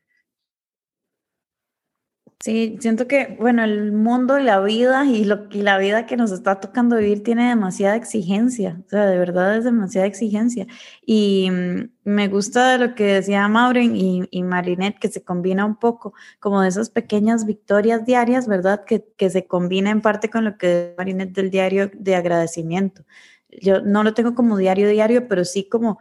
Sí, siento que, bueno, el mundo y la vida y, lo, y la vida que nos está tocando vivir tiene demasiada exigencia, o sea, de verdad es demasiada exigencia. Y mm, me gusta lo que decía Maureen y, y Marinette, que se combina un poco como de esas pequeñas victorias diarias, ¿verdad? Que, que se combina en parte con lo que Marinette del diario de agradecimiento yo no lo tengo como diario diario, pero sí como,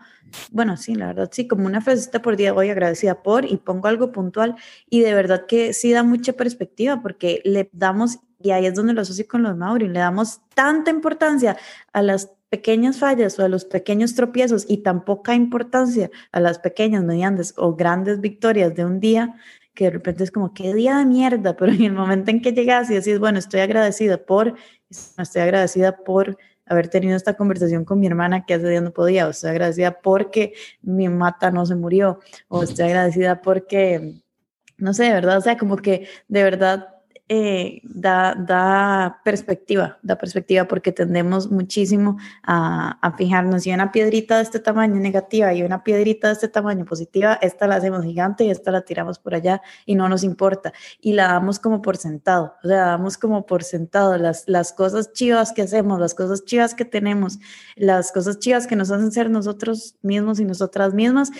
bueno, sí, la verdad, sí, como una frasecita por día, voy agradecida por y pongo algo puntual y de verdad que sí da mucha perspectiva porque le damos, y ahí es donde lo asocio con los Mauri, le damos tanta importancia a las pequeñas fallas o a los pequeños tropiezos y tan poca importancia a las pequeñas, medianas o grandes victorias de un día que de repente es como, qué día de mierda, pero en el momento en que llegas y decís, bueno, estoy agradecida por, estoy agradecida por haber tenido esta conversación con mi hermana que hace día no podía, o estoy agradecida porque mi mata no se murió, o estoy agradecida porque, no sé, de verdad, o sea, como que de verdad eh, da, da, perspectiva, da perspectiva porque tendemos muchísimo a, a, fijarnos si una piedrita de este tamaño negativa y una piedrita de este tamaño positiva, esta la hacemos gigante y esta la tiramos por allá y no nos importa. Y la damos como por sentado, o sea, damos como por sentado las, las cosas chivas que hacemos, las cosas chivas que tenemos, las cosas chivas que nos hacen ser nosotros mismos y nosotras mismas,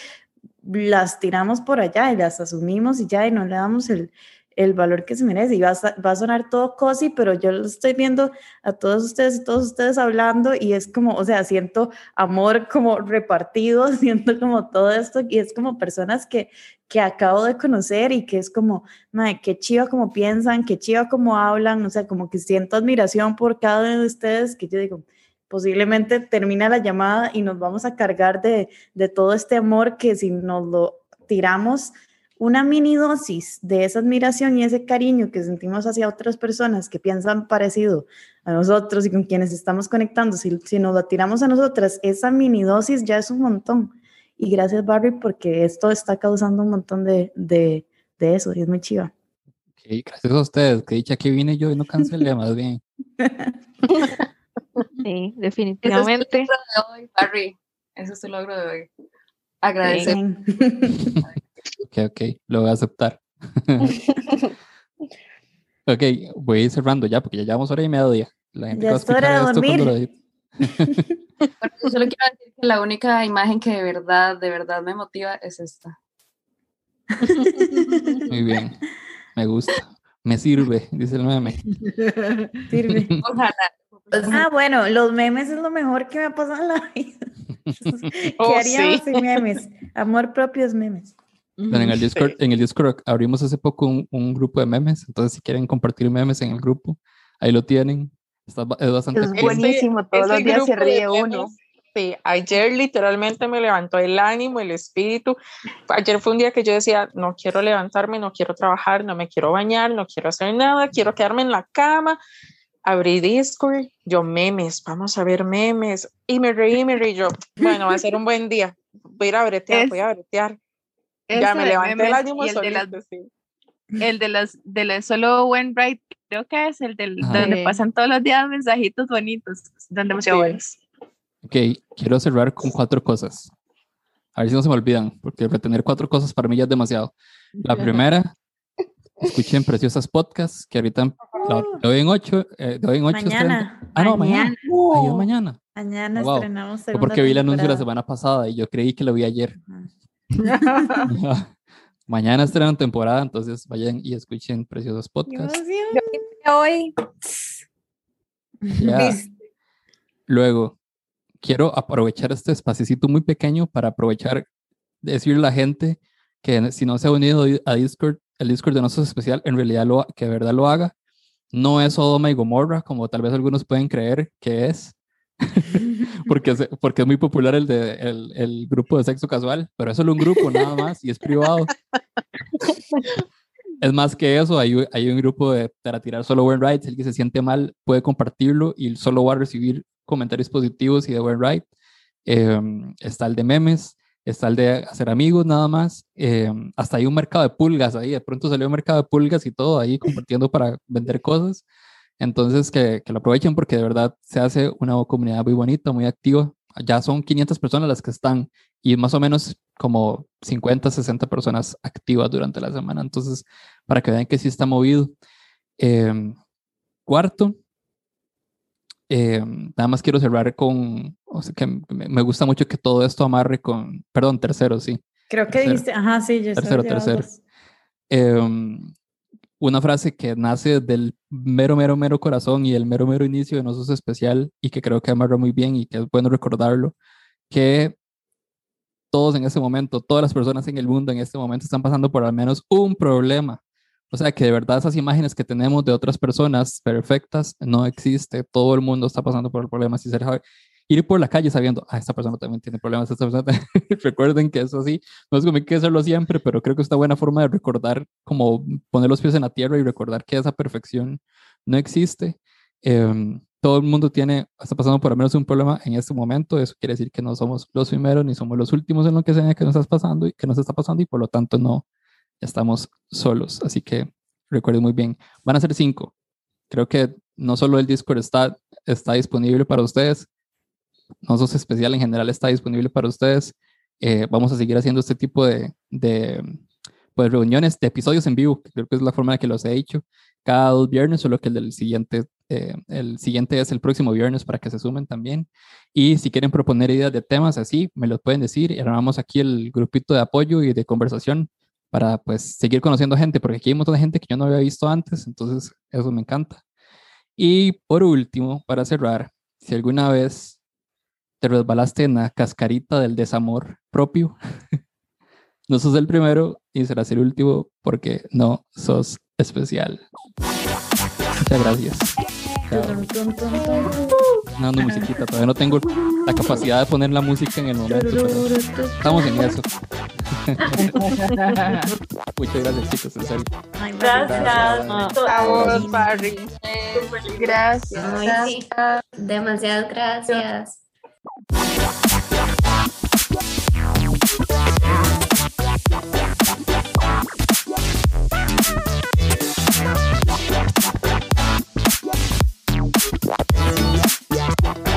las tiramos por allá y las asumimos y ya y no le damos el, el valor que se merece. Y va a, sonar todo cosi, pero yo lo estoy viendo a todos ustedes y todos ustedes hablando y es como, o sea, siento amor como repartido, siento como todo esto y es como personas que, que acabo de conocer y que es como, madre, qué chiva como piensan, qué chiva como hablan, o sea, como que siento admiración por cada uno de ustedes que yo digo, posiblemente termina la llamada y nos vamos a cargar de, de todo este amor que si nos lo tiramos una mini dosis de esa admiración y ese cariño que sentimos hacia otras personas que piensan parecido a nosotros y con quienes estamos conectando, si, si nos lo tiramos a nosotras, esa mini dosis ya es un montón. Y gracias, Barbie, porque esto está causando un montón de, de, de eso y es muy chiva.
Okay, gracias a ustedes, que dicha que vine yo y no cancelé más bien.
Sí, definitivamente.
Eso es tu logro de hoy, Barry. Eso es tu logro de hoy. Agradecer.
Ok, ok, lo voy a aceptar. ok, voy a ir cerrando ya porque ya llevamos hora y media. La gente
Ya
va a
es hora de
escuchar esto cuando
dormir.
lo edite.
Bueno, yo solo quiero decir que la única imagen que de verdad, de verdad me motiva es esta.
Muy bien, me gusta. Me sirve, dice el meme.
Sirve.
Ojalá.
Ah, bueno, los memes es lo mejor que me ha pasado en la vida. ¿Qué
Oh,
haríamos
sí.
sin memes? Amor propio es memes.
Bueno, en el Discord, en el Discord abrimos hace poco un, un grupo de memes, entonces si quieren compartir memes en el grupo, ahí lo tienen. Está, es bastante
Es
cool.
buenísimo, todos
Ese
los días se ríe uno.
Sí, ayer literalmente me levantó el ánimo, el espíritu. Ayer fue un día que yo decía, no quiero levantarme, no quiero trabajar, no me quiero bañar, no quiero hacer nada, quiero quedarme en la cama. Abrí Discord, yo memes, vamos a ver memes. Y me reí, me reí yo, bueno, va a ser un buen día. Voy a ir a bretear,
Es-
voy a bretear.
Ese
Ya me levanté el
memes
ánimo
y el de las-. El de las de la solo When Right, creo que es el del
Ajá.
donde pasan todos los días mensajitos bonitos. Están demasiado
Sí.
buenos.
Ok, quiero cerrar con cuatro cosas. A ver si no se me olvidan, porque retener cuatro cosas para mí ya es demasiado. La primera, escuchen Preciosas Podcasts, que ahorita la- de hoy en ocho, eh, de hoy en ocho estrena-
Mañana.
Ah, no, mañana.
Mañana.
Mañana.
Mañana
Wow.
estrenamos
porque vi el anuncio la semana pasada y yo creí que lo vi ayer.
Ajá.
Mañana estrenan temporada, entonces vayan y escuchen Preciosos
¡Qué
Podcasts.
Hoy,
Ya. Luego, quiero aprovechar este espacito muy pequeño para aprovechar, decirle a la gente que si no se ha unido a Discord, el Discord de nosotros especial, en realidad lo, que de verdad lo haga. No es Sodoma y Gomorra, como tal vez algunos pueden creer que es, porque es, porque es muy popular el, de, el, el grupo de sexo casual, pero es solo un grupo nada más y es privado. Es más que eso, hay, hay un grupo de, para tirar solo buen rights, el que se siente mal puede compartirlo y solo va a recibir comentarios positivos y de buen right. Em, está el de memes, está el de hacer amigos nada más, em, hasta hay un mercado de pulgas ahí, de pronto salió un mercado de pulgas y todo ahí compartiendo para vender cosas. Entonces que, que lo aprovechen porque de verdad se hace una comunidad muy bonita, muy activa. Ya son 500 personas las que están y más o menos como 50, 60 personas activas durante la semana. Entonces, para que vean que sí está movido. Em, cuarto, em, nada más quiero cerrar con, o sea, que me, gusta mucho que todo esto amarre con, perdón, tercero, sí.
Creo que
Tercero.
dijiste, ajá, sí, yo
Tercero, tercero. Em, una frase que nace del mero, mero, mero corazón y el mero, mero inicio de nosotros especial y que creo que amarra muy bien y que es bueno recordarlo, que todos en este momento, todas las personas en el mundo en este momento están pasando por al menos un problema. O sea, que de verdad esas imágenes que tenemos de otras personas perfectas no existe. Todo el mundo está pasando por problemas y ser ir por la calle sabiendo, ah, esta persona también tiene problemas, esta persona también". Recuerden que eso sí, no es como hay que hacerlo siempre, pero creo que es una buena forma de recordar, como poner los pies en la tierra y recordar que esa perfección no existe. Em, todo el mundo tiene, está pasando por al menos un problema en este momento. Eso quiere decir que no somos los primeros ni somos los últimos en lo que sea que nos pasando y que nos está pasando y por lo tanto no estamos solos. Así que recuerden muy bien, van a ser cinco. Creo que no solo el Discord está, está disponible para ustedes, nosotros especial en general está disponible para ustedes. Eh, vamos a seguir haciendo este tipo de, de pues, reuniones, de episodios en vivo, creo que es la forma en que los he hecho, cada dos viernes, solo que el del siguiente, eh, el siguiente es el próximo viernes para que se sumen también. Y si quieren proponer ideas de temas así, me los pueden decir y armamos aquí el grupito de apoyo y de conversación para pues seguir conociendo gente, porque aquí hay un montón de gente que yo no había visto antes, entonces eso me encanta. Y por último, para cerrar, si alguna vez te resbalaste en la cascarita del desamor propio, no sos el primero y serás el último porque no sos especial. Muchas gracias. Chao. Dando musiquita, todavía no tengo la capacidad de poner la música en el momento, pero estamos en eso. Muchas gracias, chicos, en serio.
Gracias.
A vos, Barry. Gracias.
Demasiadas gracias.
Yeah.